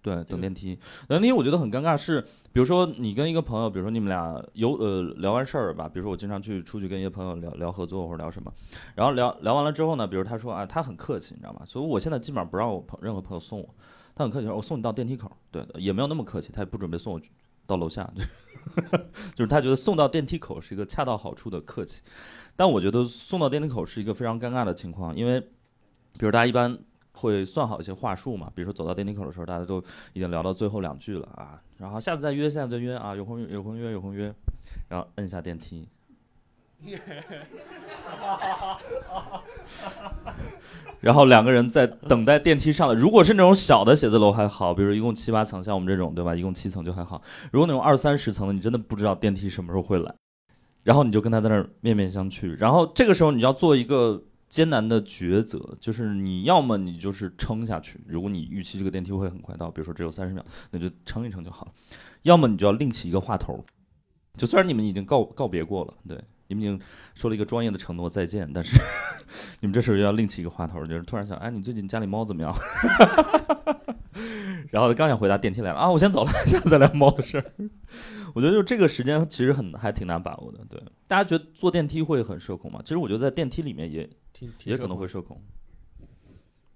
对，等电梯，等电梯我觉得很尴尬是，比如说你跟一个朋友，比如说你们俩有呃聊完事儿吧，比如说我经常去出去跟一些朋友聊聊合作或者聊什么，然后聊聊完了之后呢，比如他说啊他很客气，你知道吗？所以我现在基本上不让我朋任何朋友送我，他很客气，我送你到电梯口，对的，也没有那么客气，他也不准备送我到楼下，就 是就是他觉得送到电梯口是一个恰到好处的客气，但我觉得送到电梯口是一个非常尴尬的情况，因为比如大家一般。会算好一些话术嘛，比如说走到电梯口的时候，大家都已经聊到最后两句了啊，然后下次再约，下次再约啊，有空有空约有空约，然后摁下电梯，然后两个人在等待电梯上来。如果是那种小的写字楼还好，比如一共七八层，像我们这种对吧，一共七层就还好。如果那种二三十层的，你真的不知道电梯什么时候会来，然后你就跟他在那儿面面相觑，然后这个时候你要做一个。艰难的抉择就是你要么你就是撑下去，如果你预期这个电梯会很快到，比如说只有三十秒，那就撑一撑就好了；要么你就要另起一个话头，就虽然你们已经告告别过了，对，你们已经说了一个专业的承诺再见，但是 你们这时候要另起一个话头，就是突然想，哎，你最近家里猫怎么样？然后刚想回答电梯来了啊，我先走了，下次再聊猫的事儿。我觉得就这个时间其实很还挺难把握的，对。大家觉得坐电梯会很社恐吗？其实我觉得在电梯里面也挺挺也可能会社恐，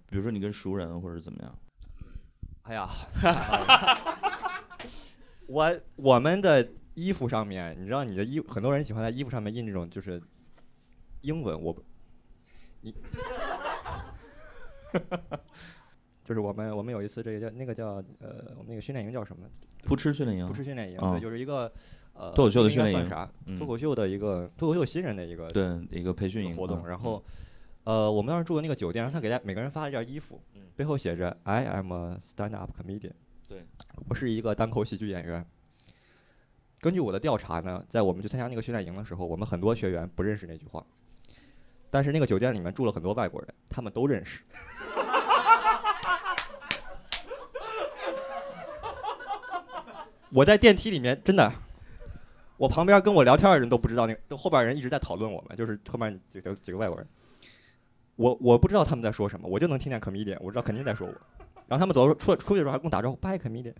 比如说你跟熟人或者怎么样。哎呀，我我们的衣服上面，你知道你的衣，很多人喜欢在衣服上面印这种就是英文，我不，你，就是我们我们有一次这个叫那个叫呃我们那个训练营叫什么？扑哧训练营不，吃训练营，啊对，就是一个呃脱口秀的训练营啥？嗯脱口秀的一个脱口秀新人的一个对一个培训营活动，嗯然后，呃，我们当时住的那个酒店，让他给大家每个人发了一件衣服，嗯背后写着 “I am a stand-up comedian”，对，我是一个单口喜剧演员。根据我的调查呢，在我们去参加那个训练营的时候，我们很多学员不认识那句话，但是那个酒店里面住了很多外国人，他们都认识。我在电梯里面真的，我旁边跟我聊天的人都不知道那个，都后边人一直在讨论我们，就是后面几个几个外国人。我我不知道他们在说什么，我就能听见 comedian，我知道肯定在说我。然后他们走出出去的时候还跟我打招呼，bye comedian。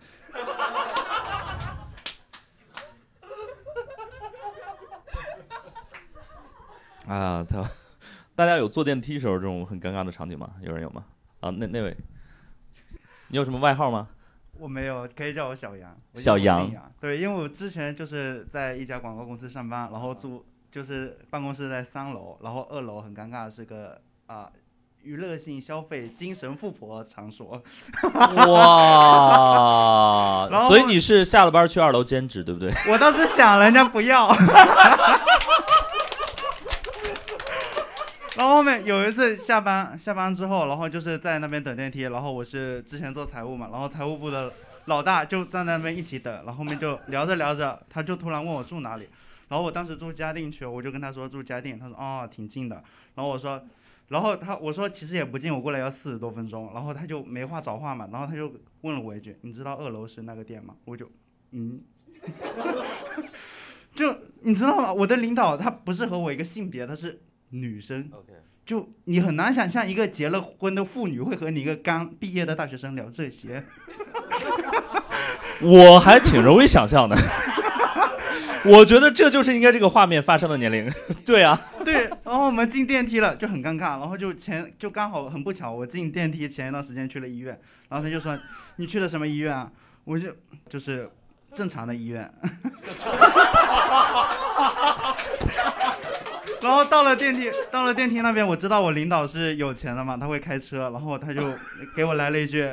啊，他大家有坐电梯时候这种很尴尬的场景吗？有人有吗？啊，那那位，你有什么外号吗？我没有，可以叫我小杨。我小杨。对，因为我之前就是在一家广告公司上班，然后住就是办公室在三楼，然后二楼很尴尬是个啊、娱乐性消费、精神富婆场所。哇所以你是下了班去二楼兼职，对不对？我当时想人家不要，然后后面有一次下班下班之后，然后就是在那边等电梯，然后我是之前做财务嘛，然后财务部的老大就站在那边一起等，然后后面就聊着聊着，他就突然问我住哪里，然后我当时住嘉定区，我就跟他说住嘉定，他说哦挺近的，然后我说。然后他我说其实也不近，我过来要四十多分钟。然后他就没话找话嘛，然后他就问了我一句：“你知道二楼是那个店吗？”我就嗯，就你知道吗？我的领导他不是和我一个性别，他是女生。OK，就你很难想象一个结了婚的妇女会和你一个刚毕业的大学生聊这些。我还挺容易想象的。我觉得这就是应该这个画面发生的年龄。对啊，对，然后我们进电梯了，就很尴尬。然后就前就刚好很不巧，我进电梯前一段时间去了医院，然后他就说你去了什么医院啊？我就就是正常的医院。然后到了电梯，到了电梯那边，我知道我领导是有钱的嘛，他会开车，然后他就给我来了一句：“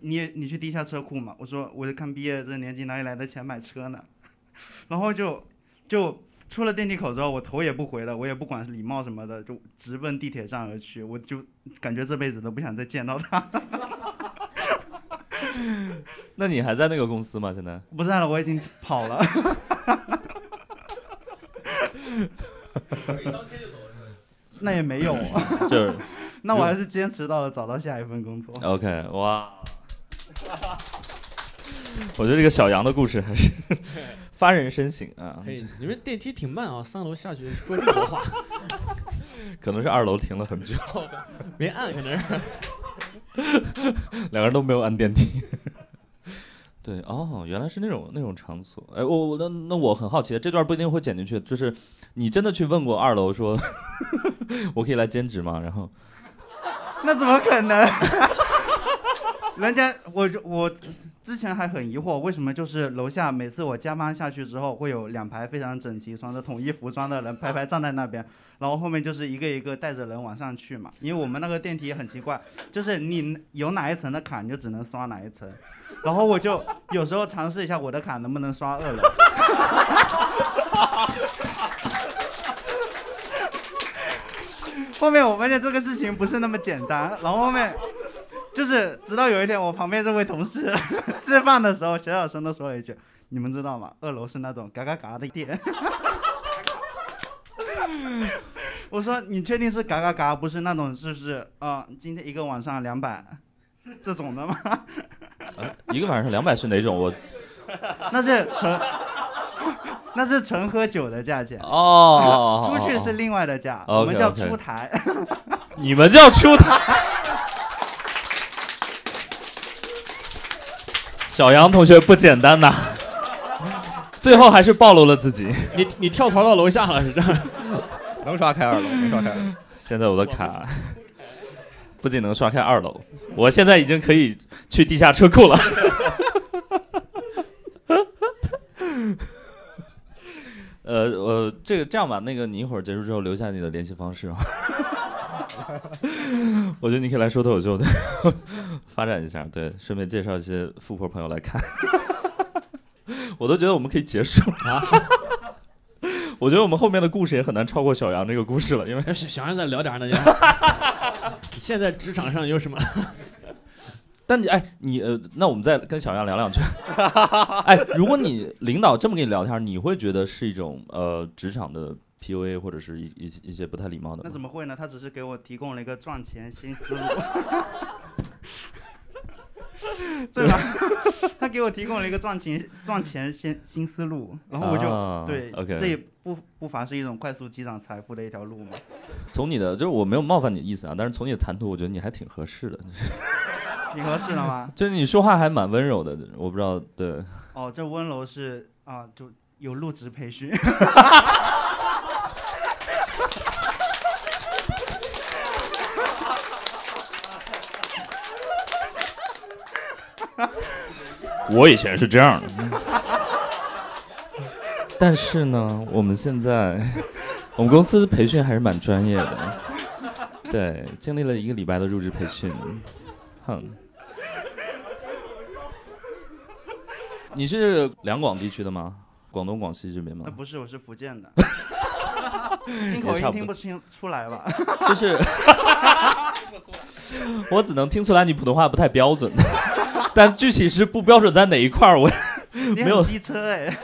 你你去地下车库嘛？”我说：“我刚毕业这年纪哪里来的钱买车呢？”然后就就出了电梯口之后，我头也不回的，我也不管礼貌什么的，就直奔地铁站而去。我就感觉这辈子都不想再见到他。那你还在那个公司吗？现在？不在了，我已经跑了。那也没有，就是那我还是坚持到了找到下一份工作。OK，哇！我觉得这个小杨的故事还是发人深省啊，嘿，你们电梯挺慢啊，三楼下去 说这么多话，可能是二楼停了很久，没按可能是。两个人都没有按电梯。对，哦，原来是那种那种场所。哎，我我那那我很好奇，这段不一定会剪进去，就是你真的去问过二楼说，我可以来兼职吗？然后那怎么可能？人家我就我之前还很疑惑，为什么就是楼下每次我加班下去之后，会有两排非常整齐、穿着统一服装的人排排站在那边，然后后面就是一个一个带着人往上去嘛。因为我们那个电梯很奇怪，就是你有哪一层的卡，你就只能刷哪一层。然后我就有时候尝试一下我的卡能不能刷二楼。后面我发现这个事情不是那么简单，然后后面就是直到有一天，我旁边这位同事 吃饭的时候，小小声的说了一句：“你们知道吗？二楼是那种嘎嘎嘎的店。”我说：“你确定是嘎嘎嘎，不是那种就是啊、今天一个晚上两百这种的吗？呃 一个晚上两百是哪种？我那是纯那是纯喝酒的价钱。”哦，出去是另外的价，我们叫出台。你们叫出台。小杨同学不简单呐，最后还是暴露了自己。你你跳槽到楼下了是这样？能刷开二楼，能刷开二楼。现在我的卡不仅能刷开二楼，我现在已经可以去地下车库了。呃呃，这个这样吧，那个你一会儿结束之后留下你的联系方式啊。我觉得你可以来说脱口秀的，发展一下，对，顺便介绍一些富婆朋友来看。我都觉得我们可以结束了啊。我觉得我们后面的故事也很难超过小杨这个故事了，因为要是想让再聊点儿呢，就现在职场上有什么？但你哎，你呃，那我们再跟小杨聊两句。哎，如果你领导这么跟你聊天，你会觉得是一种呃职场的 PUA 或者是一一一些不太礼貌的那？怎么会呢？他只是给我提供了一个赚钱新思路，对吧？他给我提供了一个赚钱赚钱新新思路，然后我就、啊对 OK 这也不不乏是一种快速积攒财富的一条路嘛。从你的就是我没有冒犯你的意思啊，但是从你的谈吐，我觉得你还挺合适的，挺合适的吗？就是你说话还蛮温柔的，我不知道对。哦，这温柔是啊，就有入职培训。我以前是这样的，但是呢，我们现在 我们公司培训还是蛮专业的，对，经历了一个礼拜的入职培训，哼。你是两广地区的吗？广东、广西这边吗呃，？不是，我是福建的。听口音听不清出来吧？就是，我只能听出来你普通话不太标准，但具体是不标准在哪一块儿，我没有机车哎。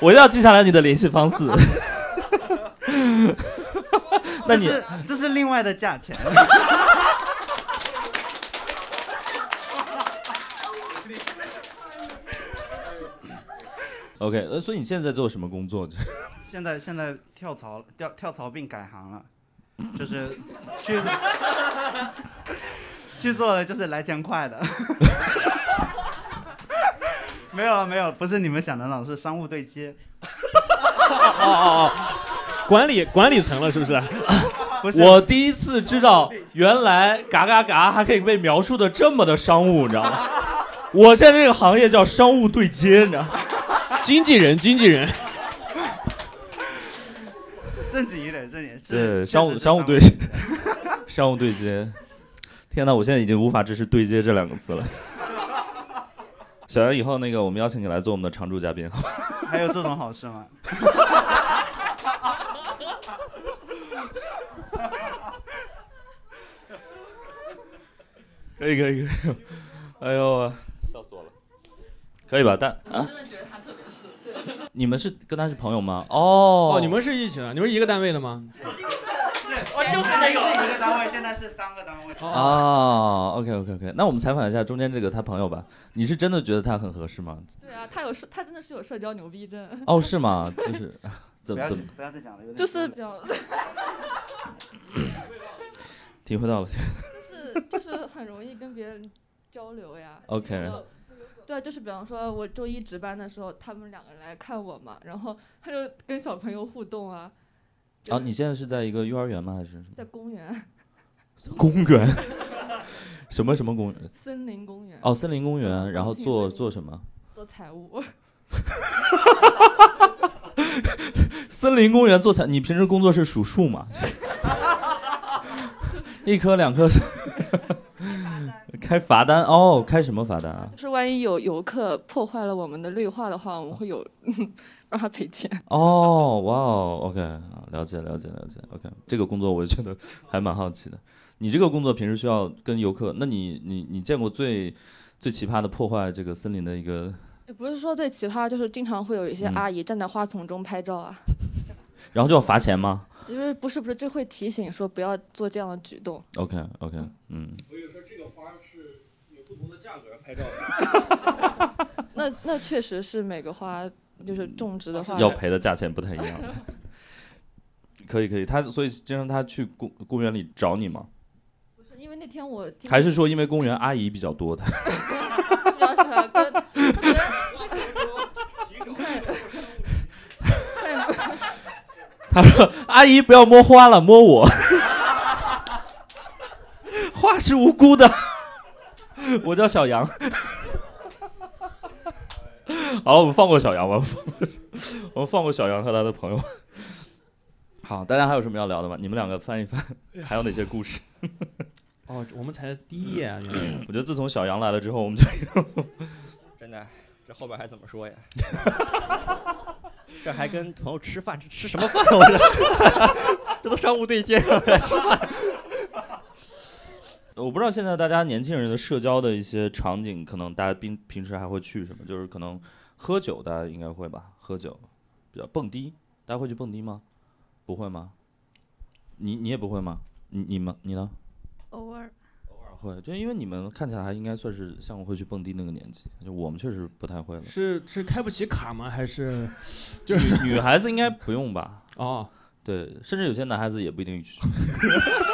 我一定要记下来你的联系方式。那你这是另外的价钱。OK？呃，所以你现在在做什么工作？现在现在跳槽跳跳槽并改行了，就是去去做的就是来钱快的。没有了没有，不是你们想的那种，是商务对接。哦哦哦，管理管理层了是不是？不是我第一次知道，原来嘎嘎嘎还可以被描述的这么的商务，你知道吗？我现在这个行业叫商务对接，你知道吗？经纪人，经纪人，正经一点，正经。是对，商务商务对接。商务对接。天哪，我现在已经无法支持“对接”这两个字了。小杨，以后那个我们邀请你来做我们的常驻嘉宾，还有这种好事吗？可以可以可以。哎呦，笑死我了。可以吧？但啊，真的觉得他。你们是跟他是朋友吗？哦哦，你们是一起的，你们是一个单位的吗？我就是那个一个单位，现在是三个单位。哦，OK OK OK，那我们采访一下中间这个他朋友吧。你是真的觉得他很合适吗？对啊，他有社，他真的是有社交牛逼症。哦，是吗？就是 怎么怎么不要再讲了，有点就是比较，体会到了就是就是很容易跟别人交流呀。？OK，对，就是比方说，我周一值班的时候，他们两个人来看我嘛，然后他就跟小朋友互动啊。啊，你现在是在一个幼儿园吗？还是什么在公园，公园？什么什么公园？森林公园。哦，森林公园。然后做做什么？做财务。森林公园做财，你平时工作是数数吗？一颗两颗，开罚单哦，开什么罚单啊？就是万一有游客破坏了我们的绿化的话，我们会有 让他赔钱。哦，哇哦，OK，啊了解了解了解，OK，这个工作我觉得还蛮好奇的。你这个工作平时需要跟游客，那你你你见过最最奇葩的破坏这个森林的一个，也不是说最奇葩，就是经常会有一些嗯阿姨站在花丛中拍照啊。然后就要罚钱吗就是不是不是，就会提醒说不要做这样的举动。？OK OK，嗯，所以说这个花拍照 那那确实是每个花就是种植的话，要赔的价钱不太一样。可以可以，他所以经常他去公公园里找你吗？不是因为那天我听还是说因为公园阿姨比较多的？他说：“阿姨不要摸花了，摸我，花是无辜的。我叫小杨。好，我们放过小杨吧，我们放过小杨和他的朋友。好，大家还有什么要聊的吗？你们两个翻一翻，还有哪些故事？哦，我们才第一页啊，原来。我觉得自从小杨来了之后，我们就真的，这后边还怎么说呀？这还跟朋友吃饭，这吃什么饭？我这这都商务对接上了，吃饭。我不知道现在大家年轻人的社交的一些场景，可能大家平平时还会去什么？就是可能喝酒，大家应该会吧？喝酒，比较蹦迪，大家会去蹦迪吗？不会吗？你你也不会吗？你你们你呢？偶尔偶尔会，就因为你们看起来还应该算是像会去蹦迪那个年纪，就我们确实不太会了。是是开不起卡吗？还是 就是女孩子应该不用吧？哦，对，甚至有些男孩子也不一定去。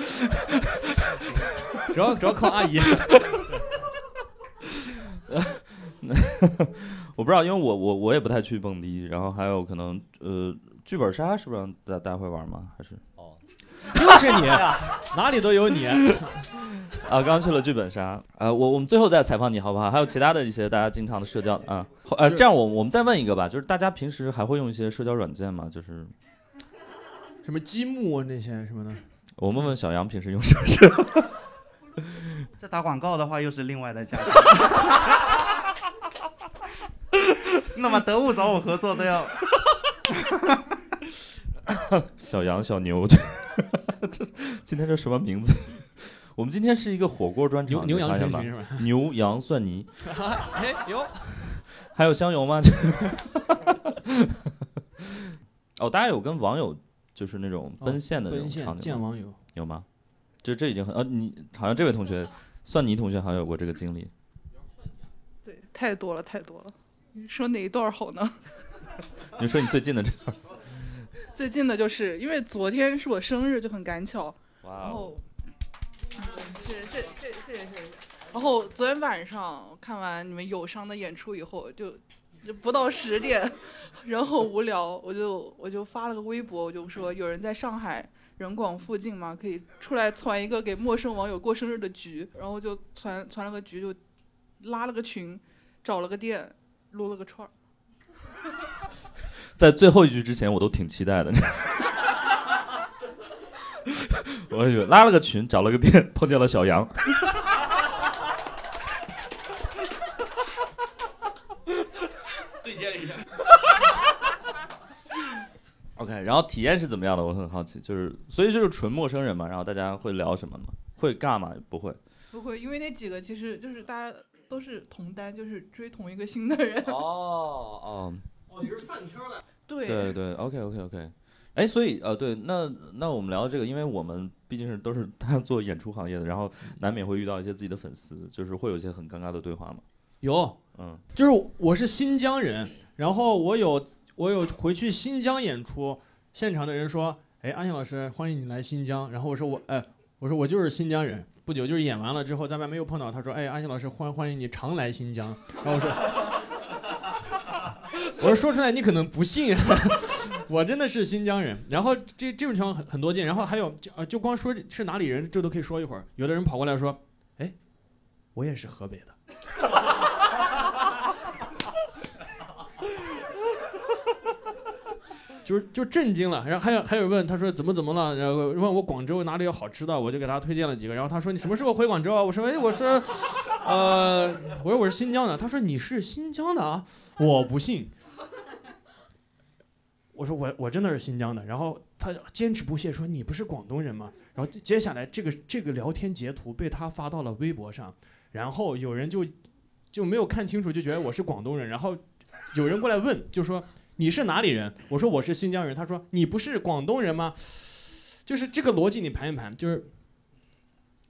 主要主要靠阿姨。我不知道，因为我我我也不太去蹦迪，然后还有可能呃，剧本杀是不是让大大家会玩吗？还是哦，就是你，哪里都有你。啊，刚去了剧本杀，呃，我我们最后再采访你好不好？还有其他的一些大家经常的社交啊，呃，这样我我们再问一个吧，就是大家平时还会用一些社交软件吗？就是什么积木那些什么的。我问问小杨平时用什么社？这打广告的话又是另外的价格。那么得物找我合作都要 小杨、小牛，这这今天这什么名字？我们今天是一个火锅专场，牛牛羊你发现吧成群是吧？牛羊蒜泥，哎有还有香油吗？哦，大家有跟网友就是那种奔现的那种场景吗？见网友，有吗？就这已经很呃，你好像这位同学，蒜泥同学好像有过这个经历。对，太多了，太多了。你说哪一段好呢？你说你最近的这段，最近的就是因为昨天是我生日，就很赶巧，然哇哦，后，谢谢谢谢谢谢谢谢。然后昨天晚上看完你们友商的演出以后，就就不到十点，然后无聊，我就我就发了个微博，我就说有人在上海人广附近吗？可以出来传一个给陌生网友过生日的局，然后就传传了个局，就拉了个群，找了个店，撸了个串儿。在最后一局之前，我都挺期待的。我以为拉了个群，找了个店，碰见了小杨。对接一下。OK，然后体验是怎么样的？我很好奇，就是所以就是纯陌生人嘛，然后大家会聊什么吗？会尬吗？不会。不会，因为那几个其实就是大家都是同单，就是追同一个星的人。哦哦，哦，你是饭圈的。对对对，OK OK OK。哎，所以呃，对，那那我们聊这个，因为我们毕竟是都是他做演出行业的，然后难免会遇到一些自己的粉丝，就是会有一些很尴尬的对话嘛。有，嗯，就是我是新疆人，然后我有我有回去新疆演出，现场的人说，哎，阿信老师，欢迎你来新疆。然后我说我，哎，我说我就是新疆人。不久就是演完了之后，在外面又碰到，他说，哎，阿信老师，欢欢迎你常来新疆。然后我说，我说说出来你可能不信，我真的是新疆人。然后这这种情况很很多见，然后还有就就光说是哪里人，这都可以说一会儿。有的人跑过来说，哎，我也是河北的。就是就震惊了，然后还有还有问他说怎么怎么了，然后问我广州哪里有好吃的，我就给他推荐了几个，然后他说你什么时候回广州啊？我说哎我是，呃我说我是新疆的，他说你是新疆的啊？我不信，我说我我真的是新疆的，然后他坚持不懈说你不是广东人吗？然后接下来这个这个聊天截图被他发到了微博上，然后有人就就没有看清楚，就觉得我是广东人，然后有人过来问，就说你是哪里人？我说我是新疆人。他说你不是广东人吗？就是这个逻辑，你盘一盘，就是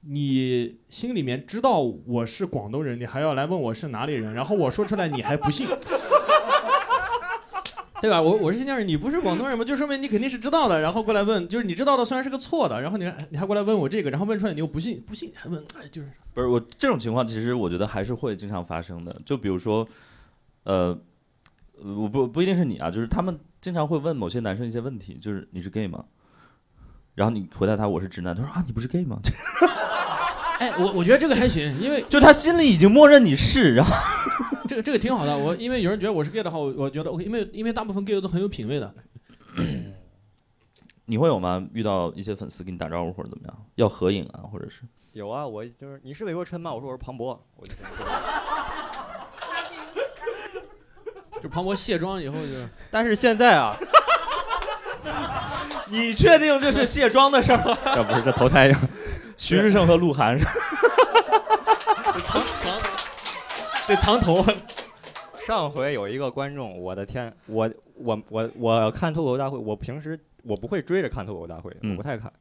你心里面知道我是广东人，你还要来问我是哪里人，然后我说出来你还不信。对吧？我我是新疆人，你不是广东人吗？就说明你肯定是知道的，然后过来问，就是你知道的虽然是个错的，然后你还你还过来问我这个，然后问出来你又不信，不信你还问，就是不是我这种情况，其实我觉得还是会经常发生的。就比如说，呃我不不一定是你啊，就是他们经常会问某些男生一些问题，就是你是 gay 吗？然后你回答他我是直男，他说啊你不是 gay 吗？哎，我我觉得这个还行，因为就他心里已经默认你是，然后 这个这个挺好的。我因为有人觉得我是 gay 的话，我我觉得 OK，因为因为大部分 gay 都很有品位的。你会有吗？遇到一些粉丝给你打招呼或者怎么样，要合影啊，或者是有啊，我就是你是韦若琛吗？我说我是庞博，我就就庞博卸妆以后就，但是现在啊，你确定这是卸妆的事儿吗？这不是这投胎呀，徐志胜和鹿晗是 藏藏得藏头。上回有一个观众，我的天，我我我我看脱口秀大会，我平时我不会追着看脱口秀大会，嗯我不太看。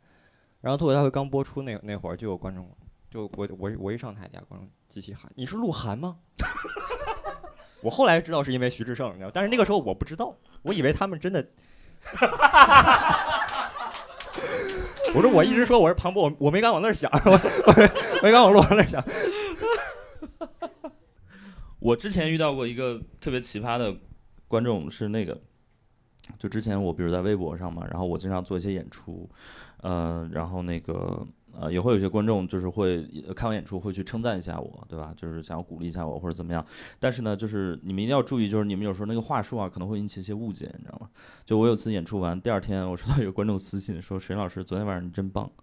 然后脱口秀大会刚播出那那会儿，就有观众，就我我我一上台，底下观众集体喊：“你是鹿晗吗？”我后来知道是因为徐志胜，你知道，但是那个时候我不知道，我以为他们真的。我说我一直说我是庞博，我我没敢往那儿想，我我没敢往往那儿想。我之前遇到过一个特别奇葩的观众，是那个，就之前我比如在微博上嘛，然后我经常做一些演出，呃，然后那个呃也会有些观众就是会看完演出会去称赞一下我对吧？就是想要鼓励一下我或者怎么样。但是呢就是你们一定要注意就是你们有时候那个话术啊可能会引起一些误解你知道吗？就我有次演出完第二天我收到一个观众私信说沈老师昨天晚上你真棒。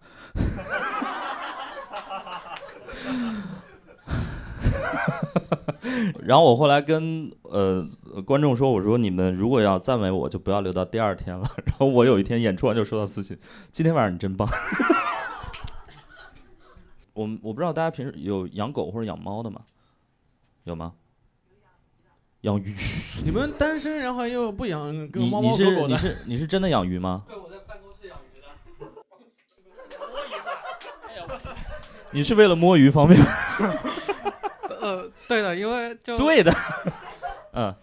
然后我后来跟呃观众说我说你们如果要赞美我就不要留到第二天了。然后我有一天演出完就收到私信今天晚上你真棒。我们我不知道大家平时有养狗或者养猫的吗？有吗？养鱼？你们单身，然后又不养跟猫你你猫狗狗的，是你是你是真的养鱼吗？对，我在办公室养鱼的。你是为了摸鱼方便吗？呃，对的，因为就对的，嗯，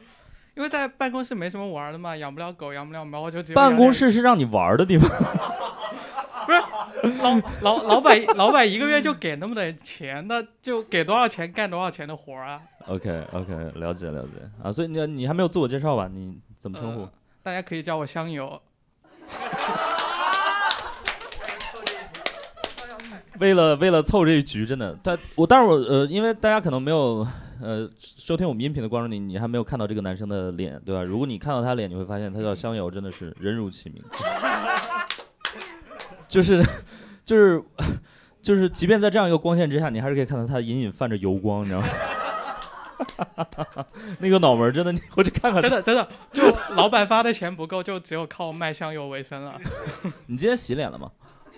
因为在办公室没什么玩的嘛，养不了狗，养不了猫，就只有办公室是让你玩的地方。老老老板老板一个月就给那么点钱，那就给多少钱干多少钱的活儿啊。OK OK，了解了解啊，所以你你还没有自我介绍吧？你怎么称呼？呃大家可以叫我香油。为了为了凑这一局，真的，但我但是我呃，因为大家可能没有呃收听我们音频的观众，你你还没有看到这个男生的脸，对吧？如果你看到他脸，你会发现他叫香油，真的是人如其名，就是就是就是，即便在这样一个光线之下，你还是可以看到它隐隐泛着油光，你知道吗？那个脑门真的，你回去看看。真的真的，就老板发的钱不够，就只有靠卖香油为生了。你今天洗脸了吗？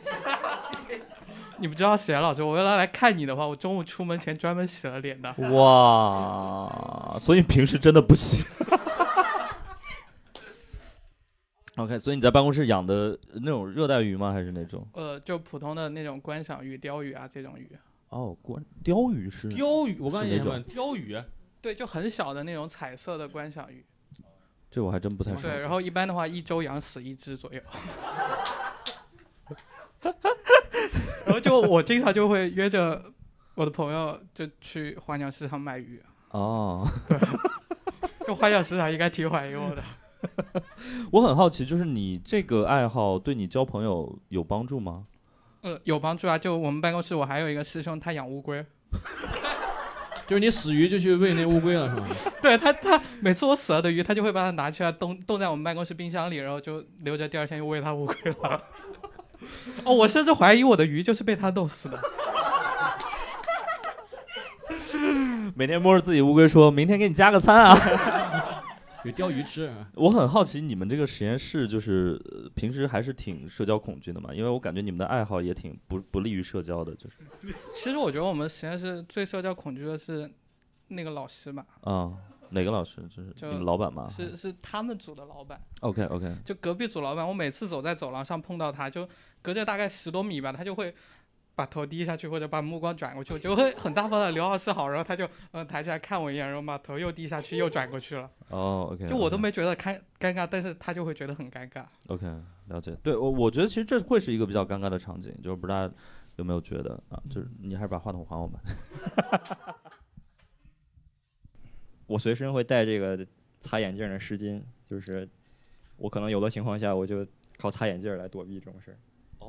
你不知道史岩老师，我为了来看你的话，我中午出门前专门洗了脸的。哇，所以平时真的不洗。OK，所以你在办公室养的那种热带鱼吗？还是那种？呃，就普通的那种观赏鱼、鲷鱼啊这种鱼。哦，观鲷鱼是鲷鱼，我刚才也问鲷鱼，对，就很小的那种彩色的观赏鱼。这我还真不太熟。对，然后一般的话，一周养死一只左右。然后就我经常就会约着我的朋友就去花鸟市场买鱼，哦，就花鸟市场应该挺欢迎我的。我很好奇，就是你这个爱好对你交朋友有帮助吗？呃，有帮助啊！就我们办公室，我还有一个师兄，他养乌龟。就是你死鱼就去喂那乌龟了是吗？对他，他每次我死了的鱼，他就会把它拿出来冻冻在我们办公室冰箱里，然后就留着第二天又喂他乌龟了。哦，我甚至怀疑我的鱼就是被他冻死的。每天摸着自己乌龟说，明天给你加个餐啊。有鲷鱼吃啊。我很好奇，你们这个实验室就是、呃平时还是挺社交恐惧的嘛？因为我感觉你们的爱好也挺不不利于社交的，就是其实我觉得我们实验室最社交恐惧的是那个老师吧，啊、哪个老师？就是你们老板吗？是是他们组的老板，OK OK，就隔壁组老板。我每次走在走廊上碰到他，就隔着大概十多米吧，他就会把头低下去，或者把目光转过去，我就会很大方的刘老师好，然后他就嗯、呃抬起来看我一眼，然后把头又低下去，又转过去了。哦 OK，就我都没觉得尴尴尬，但是他就会觉得很尴尬。OK 了解。对我我觉得其实这会是一个比较尴尬的场景，就是不知道有没有觉得啊？就是你还是把话筒还我吧。我随身会带这个擦眼镜的湿巾，就是我可能有的情况下我就靠擦眼镜来躲避这种事儿。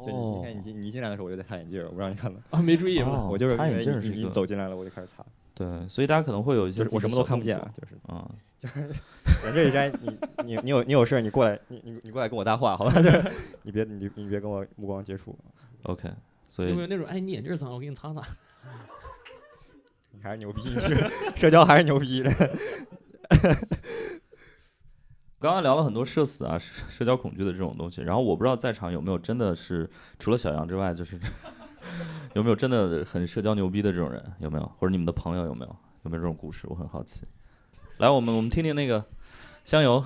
就你你看你进你一进来的时候我就在擦眼镜，我不让你看到。啊，没注意我就是擦眼镜是一个走进来了我就开始擦，对，所以大家可能会有一些就是我什么都看不见啊，就是啊。眼镜一摘，你你你有你有事儿你过来，你你你过来跟我搭话，好吧？就是你别你你别跟我目光接触，OK，所以有没有那种哎你眼镜脏了，我给你擦擦？你还是牛逼，你是社交还是牛逼的。刚刚聊了很多社死啊、社社交恐惧的这种东西，然后我不知道在场有没有真的是除了小杨之外，就是 有没有真的很社交牛逼的这种人，有没有？或者你们的朋友有没有？有没有这种故事？我很好奇。来，我们我们听听那个香油。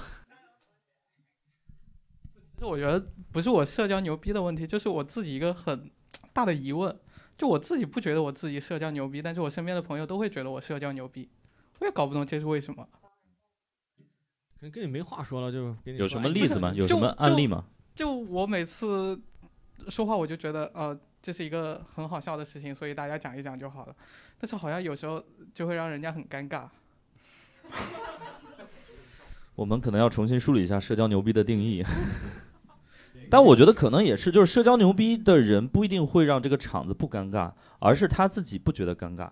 就我觉得不是我社交牛逼的问题，就是我自己一个很大的疑问。就我自己不觉得我自己社交牛逼，但是我身边的朋友都会觉得我社交牛逼，我也搞不懂这是为什么。跟跟你没话说了，就给你有什么例子吗？有什么案例吗？就我每次说话，我就觉得呃这是一个很好笑的事情，所以大家讲一讲就好了。但是好像有时候就会让人家很尴尬。我们可能要重新梳理一下社交牛逼的定义。但我觉得可能也是，就是社交牛逼的人不一定会让这个场子不尴尬，而是他自己不觉得尴尬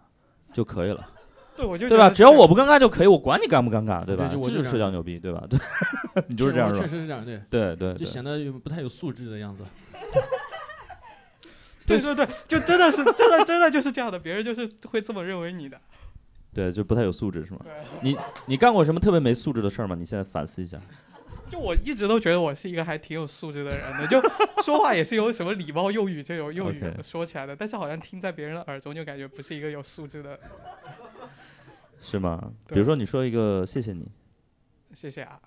就可以了，对，我就对吧？只要我不尴尬就可以，我管你尴不尴尬，对吧？对就我这就是社交牛逼，对吧？对，你就是这样？确实是这样，对，对对对，就显得不太有素质的样子。对对对，就真的是真的真的就是这样的，别人就是会这么认为你的。对，就不太有素质是吗？你你干过什么特别没素质的事儿吗？你现在反思一下。就我一直都觉得我是一个还挺有素质的人的，就 说话也是有什么礼貌用语这种用语说起来的，但是好像听在别人的耳中就感觉不是一个有素质的。是吗？比如说你说一个谢谢你，谢谢啊，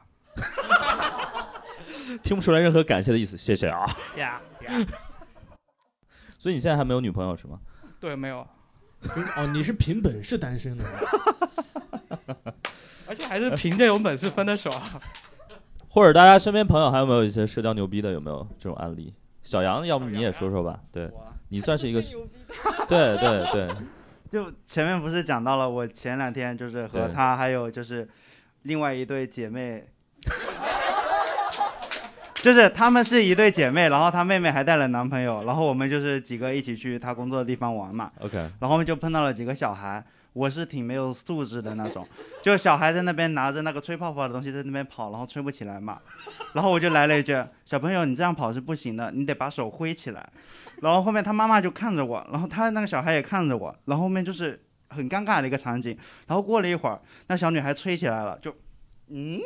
听不出来任何感谢的意思，谢谢啊。呀，所以你现在还没有女朋友是吗？对，没有，哦，你是凭本事单身的，而且还是凭这有本事分的手啊。或者大家身边朋友还有没有一些社交牛逼的？有没有这种案例？小杨，要不你也说说吧？对你算是一个，对对对，就前面不是讲到了，我前两天就是和对她还有就是另外一对姐妹，就是她们是一对姐妹，然后她妹妹还带了男朋友，然后我们就是几个一起去她工作的地方玩嘛，OK，然后我们就碰到了几个小孩。我是挺没有素质的那种，就小孩在那边拿着那个吹泡泡的东西在那边跑，然后吹不起来嘛，然后我就来了一句：“小朋友，你这样跑是不行的，你得把手挥起来。”然后后面他妈妈就看着我，然后他那个小孩也看着我，然后后面就是很尴尬的一个场景。然后过了一会儿，那小女孩吹起来了，就嗯，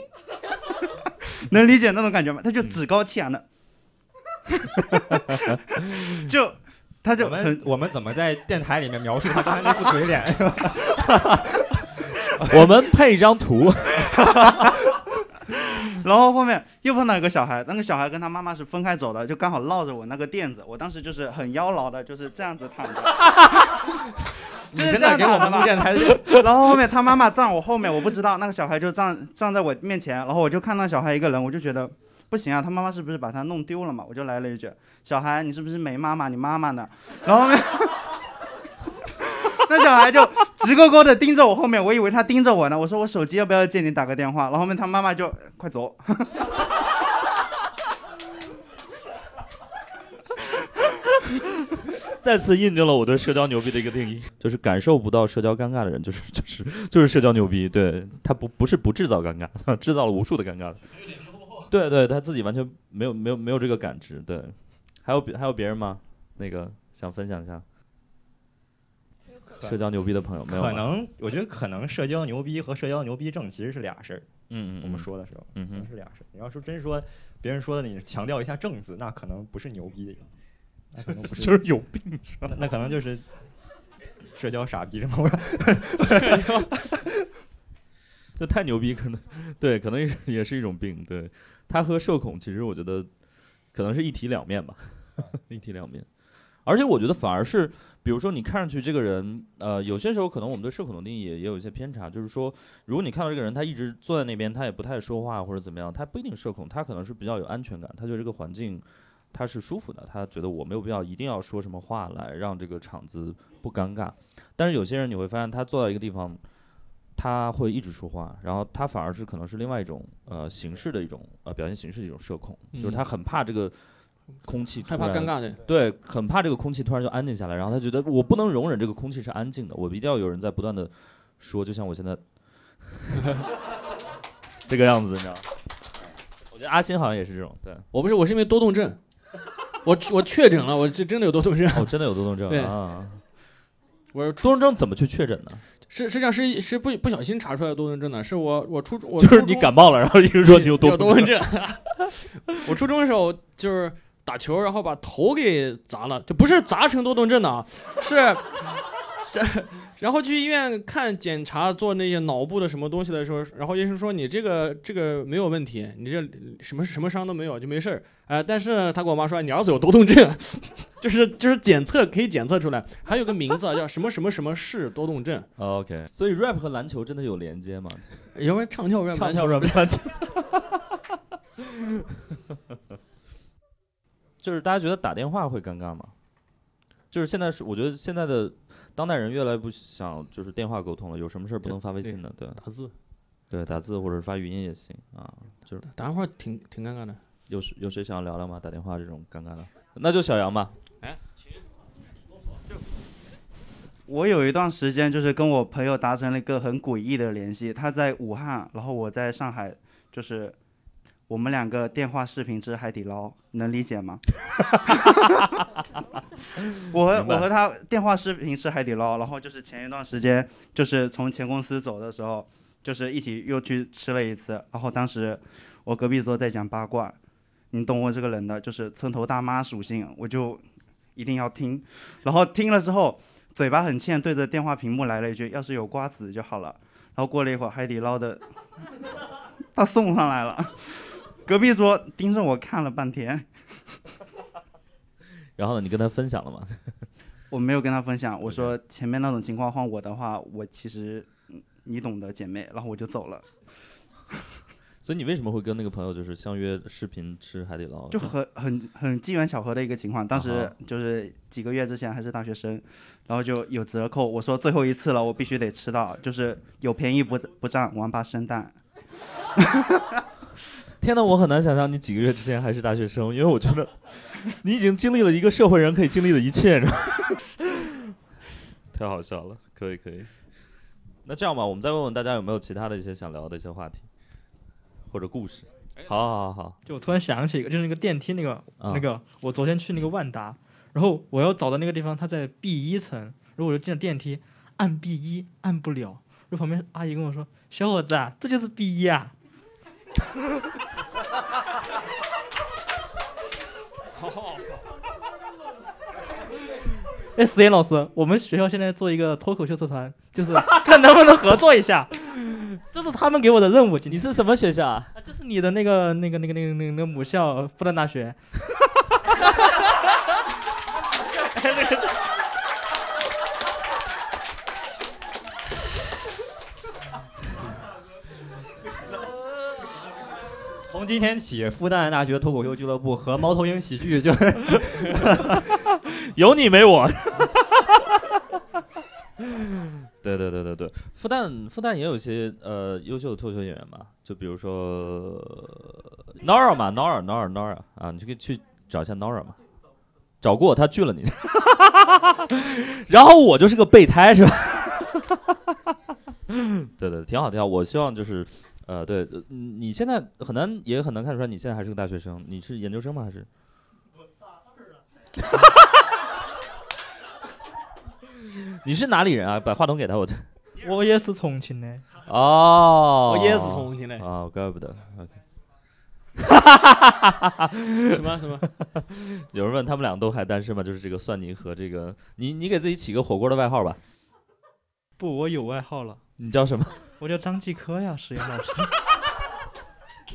能理解那种感觉吗？她就趾高气扬的，就她就我们很我们怎么在电台里面描述他刚才那副嘴脸？是吧？我们配一张图，然后后面又碰到一个小孩，那个小孩跟他妈妈是分开走的，就刚好绕着我那个垫子，我当时就是很妖娆的，就是这样子躺着，就是这样给我躺着嘛。们录电台然后后面他妈妈站我后面，我不知道那个小孩就站站在我面前，然后我就看到小孩一个人，我就觉得不行啊，他妈妈是不是把他弄丢了嘛？我就来了一句：“小孩，你是不是没妈妈？你妈妈呢？”然后后面 那小孩就直勾勾的盯着我后面，我以为他盯着我呢。我说我手机要不要借你打个电话？然后后面他妈妈就快走。再次印证了我对社交牛逼的一个定义，就是感受不到社交尴尬的人，就是就是就是社交牛逼。对他不不是不制造尴尬，制造了无数的尴尬。对对，他自己完全没有没有没有这个感知。对，还有别还有别人吗？那个想分享一下社交牛逼的朋友没有？可能我觉得可能社交牛逼和社交牛逼症其实是俩事儿。嗯嗯，我们说的时候，嗯哼可能是俩事儿。你要说真说别人说的，你强调一下正字，那可能不是牛逼，那可能不是，就是有病是吧那那可能就是社交傻逼症。这太牛逼，可能对，可能也是也是一种病。对，他和社恐其实我觉得可能是一体两面吧，一体两面。而且我觉得反而是，比如说你看上去这个人，呃，有些时候可能我们对社恐的定义也也有一些偏差，就是说，如果你看到这个人他一直坐在那边，他也不太说话或者怎么样，他不一定社恐，他可能是比较有安全感，他对这个环境他是舒服的，他觉得我没有必要一定要说什么话来让这个场子不尴尬。但是有些人你会发现，他坐到一个地方。他会一直说话，然后他反而是可能是另外一种呃形式的一种呃表现形式的一种社恐，就是他很怕这个空气害怕尴尬的。对，很怕这个空气突然就安静下来，然后他觉得我不能容忍这个空气是安静的，我一定要有人在不断的说，就像我现在 这个样子，你知道吗？我觉得阿星好像也是这种，对，我不是，我是因为多动症，我我确诊了，我这真的有多动症。哦，真的有多动症对啊。我多动症怎么去确诊呢？是实际上是是不不小心查出来的多动症的，是我我初我就是你感冒了，然后医生说你有多 动症。我初中的时候就是打球，然后把头给砸了，就不是砸成多动症的啊，是是，然后去医院看检查做那些脑部的什么东西的时候，然后医生说你这个这个没有问题，你这什么什么伤都没有，就没事儿。呃，但是他跟我妈说你儿子有多动症，就是就是检测可以检测出来，还有个名字啊叫什么什么什么氏多动症。哦 OK，所以 rap 和篮球真的有连接吗？因为唱跳 rap 唱跳 rap 球篮球。就是大家觉得打电话会尴尬吗？就是现在是，我觉得现在的当代人越来越不想就是电话沟通了，有什么事儿不能发微信的，对，打字，对，打字或者发语音也行啊，就是打电话挺挺尴尬的。有谁有谁想要聊聊吗？打电话这种尴尬的，那就小杨吧。哎，我有一段时间就是跟我朋友达成了一个很诡异的联系，他在武汉，然后我在上海，就是我们两个电话视频吃海底捞，能理解吗？我和我和他电话视频吃海底捞，然后就是前一段时间，就是从前公司走的时候，就是一起又去吃了一次。然后当时我隔壁桌在讲八卦，你懂我这个人的，就是村头大妈属性，我就一定要听。然后听了之后，嘴巴很欠，对着电话屏幕来了一句：“要是有瓜子就好了。”然后过了一会儿，海底捞的他送上来了，隔壁桌盯着我看了半天。然后呢，你跟他分享了吗？我没有跟他分享，我说前面那种情况换我的话，我其实嗯你懂的，姐妹，然后我就走了，所以你为什么会跟那个朋友就是相约视频吃海底捞？就很很很机缘巧合的一个情况。当啊时就是几个月之前还是大学生，然后就有折扣，我说最后一次了，我必须得吃到，就是有便宜不不占，王八生蛋。天呐，我很难想象你几个月之前还是大学生，因为我觉得 你已经经历了一个社会人可以经历的一切，你知道吗 太好笑了，可以可以。那这样吧，我们再问问大家有没有其他的一些想聊的一些话题或者故事。好好好好，就我突然想起一个，就是那个电梯那个、啊那个，我昨天去那个万达，然后我要找的那个地方，它在 B 一层，然后我就进了电梯，按 B 一按不了，然后旁边阿姨跟我说：“小伙子啊，这就是 B 一啊。” 哎，石岩老师，我们学校现在做一个脱口秀社团，就是 看能不能合作一下。这是他们给我的任务。今天你是什么学校啊？啊，这是你的那个、那个、那个、那个、那个、那个母校复旦大学。从今天起，复旦大学脱口秀俱乐部和猫头鹰喜剧就有你没我。对对对对对，复旦复旦也有一些呃优秀的脱口秀演员嘛，就比如说 Nora 嘛，Nora Nora Nora 啊，你就可以去找一下 Nora 嘛，找过他拒了你，然后我就是个备胎是吧？对对，挺好挺好，我希望就是呃对，呃你现在很难也很难看出来你现在还是个大学生，你是研究生吗还是？你是哪里人啊？把话筒给他，我我也是重庆的。哦，我也是重庆的哦，怪不得。OK 什么什么？有人问他们俩都还单身吗？就是这个蒜泥和这个你，你给自己起个火锅的外号吧。不，我有外号了。你叫什么？我叫张继科呀，史岩老师。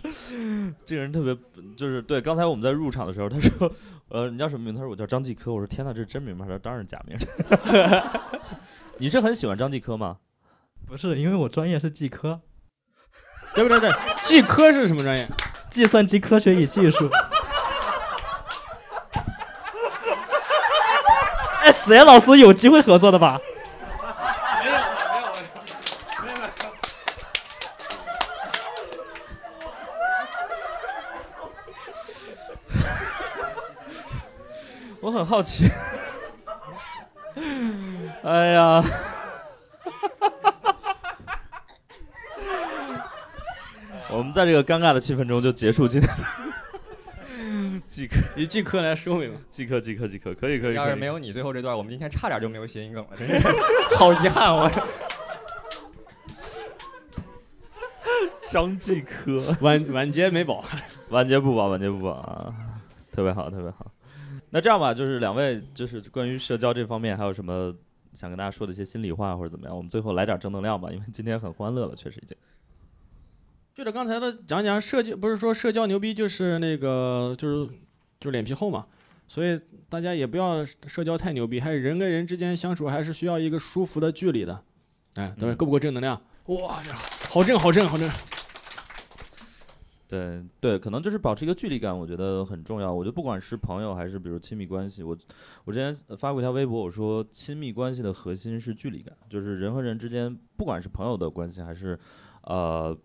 这个人特别，就是对。刚才我们在入场的时候，他说：“呃，你叫什么名字？”他说：“我叫张继科。”我说：“天哪，这是真名吗？”他说：“当然是假名。”你是很喜欢张继科吗？不是，因为我专业是计科。对不对？对，计科是什么专业？计算机科学与技术。哎，史岩老师有机会合作的吧？我很好奇。哎呀，我们在这个尴尬的气氛中就结束今天的即刻以即刻来收尾吧。即刻即刻即刻，可以可以。可以要是没有你最后这段，我们今天差点就没有谐音梗了，真是 好遗憾我。张继科，晚晚节没保，晚节不保，晚节不保啊，特别好，特别好。那这样吧，就是两位，就是关于社交这方面，还有什么想跟大家说的一些心里话或者怎么样？我们最后来点正能量吧，因为今天很欢乐了，确实已经。就着刚才的讲讲社交，不是说社交牛逼就是那个就是就是脸皮厚嘛，所以大家也不要社交太牛逼，还是人跟人之间相处还是需要一个舒服的距离的。哎，对，够不够正能量？哇，这好正好正好正。对对，可能就是保持一个距离感，我觉得很重要。我觉得不管是朋友还是比如亲密关系，我我之前发过一条微博，我说亲密关系的核心是距离感，就是人和人之间，不管是朋友的关系，还是呃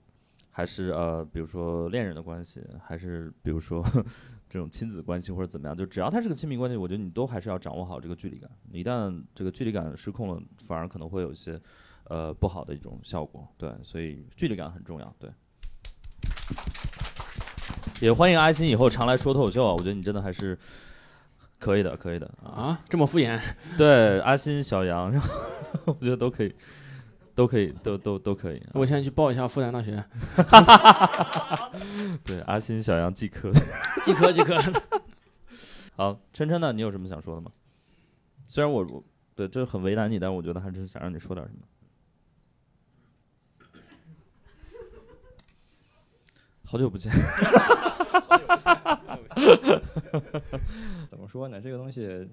还是呃比如说恋人的关系，还是比如说 这种亲子关系或者怎么样，就只要它是个亲密关系，我觉得你都还是要掌握好这个距离感。一旦这个距离感失控了，反而可能会有一些呃不好的一种效果。对，所以距离感很重要。对。也欢迎阿星以后常来说脱口秀啊，我觉得你真的还是可以的，可以的啊。啊，这么敷衍？对，阿星、小杨，然后我觉得都可以，都可以，都都都可以。啊我现在去报一下复旦大学 对，阿星、小杨即可。即可即可。好，琛琛呢？你有什么想说的吗？虽然我我对这很为难你，但是我觉得还是想让你说点什么。好久不见，怎么说呢？这个东西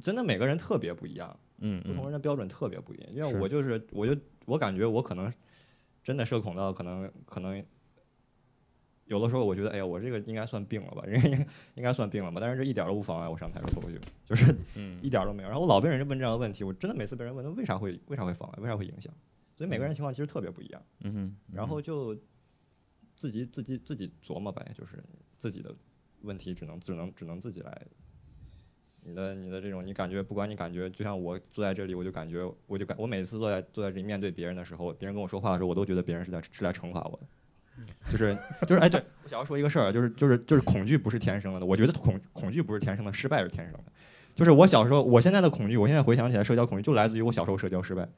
真的每个人特别不一样，嗯，不同人的标准特别不一样。因为我就是，我就我感觉我可能真的社恐到可能可能有的时候我觉得，哎呀，我这个应该算病了吧，人 应应该算病了吧，但是这一点都不妨碍我上台说脱口秀，就是嗯一点都没有。然后我老被人问这样的问题，我真的每次被人问，那为啥会为啥会妨碍，为啥会影响？所以每个人情况其实特别不一样。嗯哼，然后就自己自己自己琢磨呗，就是自己的问题只能只能只能自己来。你的你的这种，你感觉不管你感觉，就像我坐在这里，我就感觉我就感我每次坐在坐在这里面对别人的时候，别人跟我说话的时候，我都觉得别人是在是来惩罚我的。就是就是哎，对我想要说一个事儿啊，就是就是就是恐惧不是天生的，我觉得恐恐惧不是天生的，失败是天生的。就是我小时候，我现在的恐惧，我现在回想起来，社交恐惧就来自于我小时候社交失败。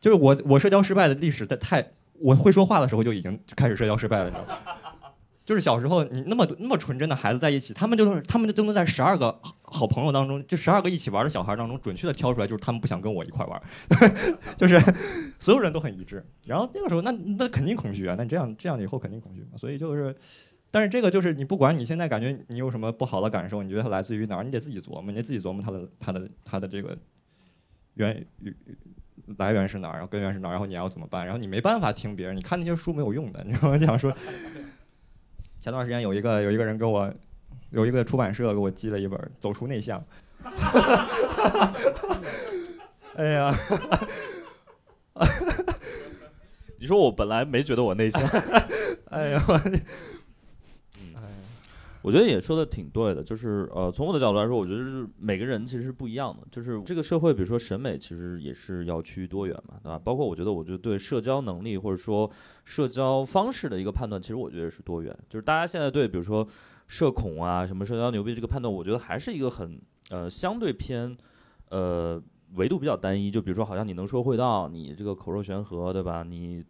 就是我我社交失败的历史在太我会说话的时候就已经开始社交失败了，你知道吗？就是小时候你那么那么纯真的孩子在一起，他们就能他们就能在十二个好朋友当中，就十二个一起玩的小孩当中，准确的挑出来就是他们不想跟我一块玩，就是所有人都很一致。然后那个时候那那肯定恐惧啊，那这样这样以后肯定恐惧嘛。所以就是，但是这个就是你不管你现在感觉你有什么不好的感受，你觉得它来自于哪儿，你得自己琢磨，你得自己琢磨它的它的它的这个原来源是哪儿，然后根源是哪儿，然后你要怎么办？然后你没办法听别人，你看那些书没有用的，你知道吗？就想说，前段时间有一个有一个人给我，有一个出版社给我寄了一本《走出内向》，哎呀，你说我本来没觉得我内向，哎呀，我觉得也说的挺对的，就是呃，从我的角度来说，我觉得是每个人其实是不一样的，就是这个社会，比如说审美，其实也是要趋于多元嘛，对吧？包括我觉得，我觉得对社交能力或者说社交方式的一个判断，其实我觉得是多元，就是大家现在对比如说社恐啊、什么社交牛逼这个判断，我觉得还是一个很呃相对偏呃维度比较单一，就比如说好像你能说会道，你这个口若悬河，对吧？你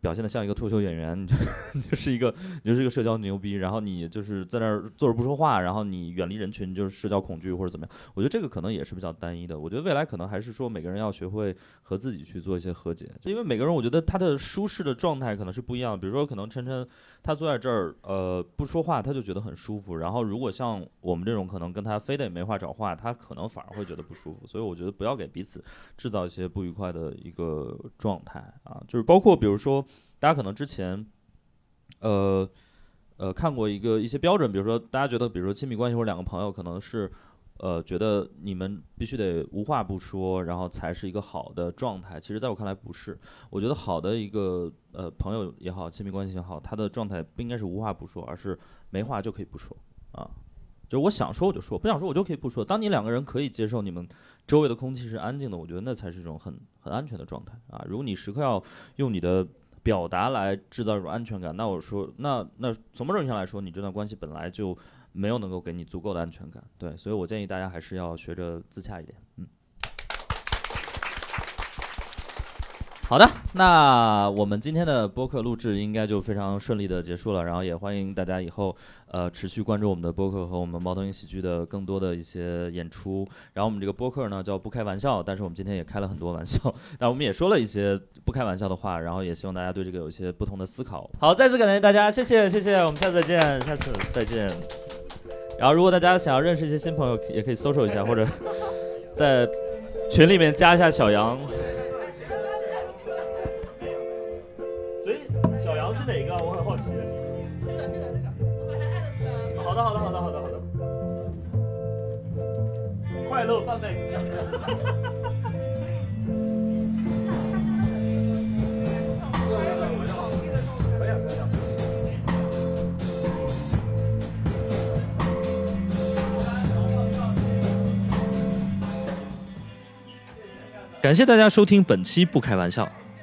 表现的像一个脱口秀演员，你就你就是一个你就是一个社交牛逼，然后你就是在那儿坐着不说话，然后你远离人群，就是社交恐惧或者怎么样。我觉得这个可能也是比较单一的。我觉得未来可能还是说每个人要学会和自己去做一些和解，就因为每个人我觉得他的舒适的状态可能是不一样。比如说可能晨晨他坐在这儿呃不说话，他就觉得很舒服，然后如果像我们这种可能跟他非得没话找话，他可能反而会觉得不舒服。所以我觉得不要给彼此制造一些不愉快的一个状态啊，就是包括比如说。大家可能之前，呃，呃，看过一个一些标准，比如说大家觉得，比如说亲密关系或者两个朋友，可能是，呃，觉得你们必须得无话不说，然后才是一个好的状态。其实，在我看来不是。我觉得好的一个呃朋友也好，亲密关系也好，他的状态不应该是无话不说，而是没话就可以不说啊。就是我想说我就说，不想说我就可以不说。当你两个人可以接受你们周围的空气是安静的，我觉得那才是一种很很安全的状态啊。如果你时刻要用你的表达来制造一种安全感，那我说，那那从某种意义上来说，你这段关系本来就没有能够给你足够的安全感，对，所以我建议大家还是要学着自洽一点，嗯。好的，那我们今天的播客录制应该就非常顺利的结束了，然后也欢迎大家以后呃持续关注我们的播客和我们猫头鹰喜剧的更多的一些演出。然后我们这个播客呢叫不开玩笑，但是我们今天也开了很多玩笑，但我们也说了一些不开玩笑的话，然后也希望大家对这个有一些不同的思考。好，再次感谢大家，谢谢谢谢，我们下次再见，下次再见。然后如果大家想要认识一些新朋友，也可以搜索一下，或者在群里面加一下小杨。哪个？我很好奇。这个这个这个，我把它艾特出来。好的好的好的好的好的。快乐贩卖机。感谢大家收听本期《不开玩笑》。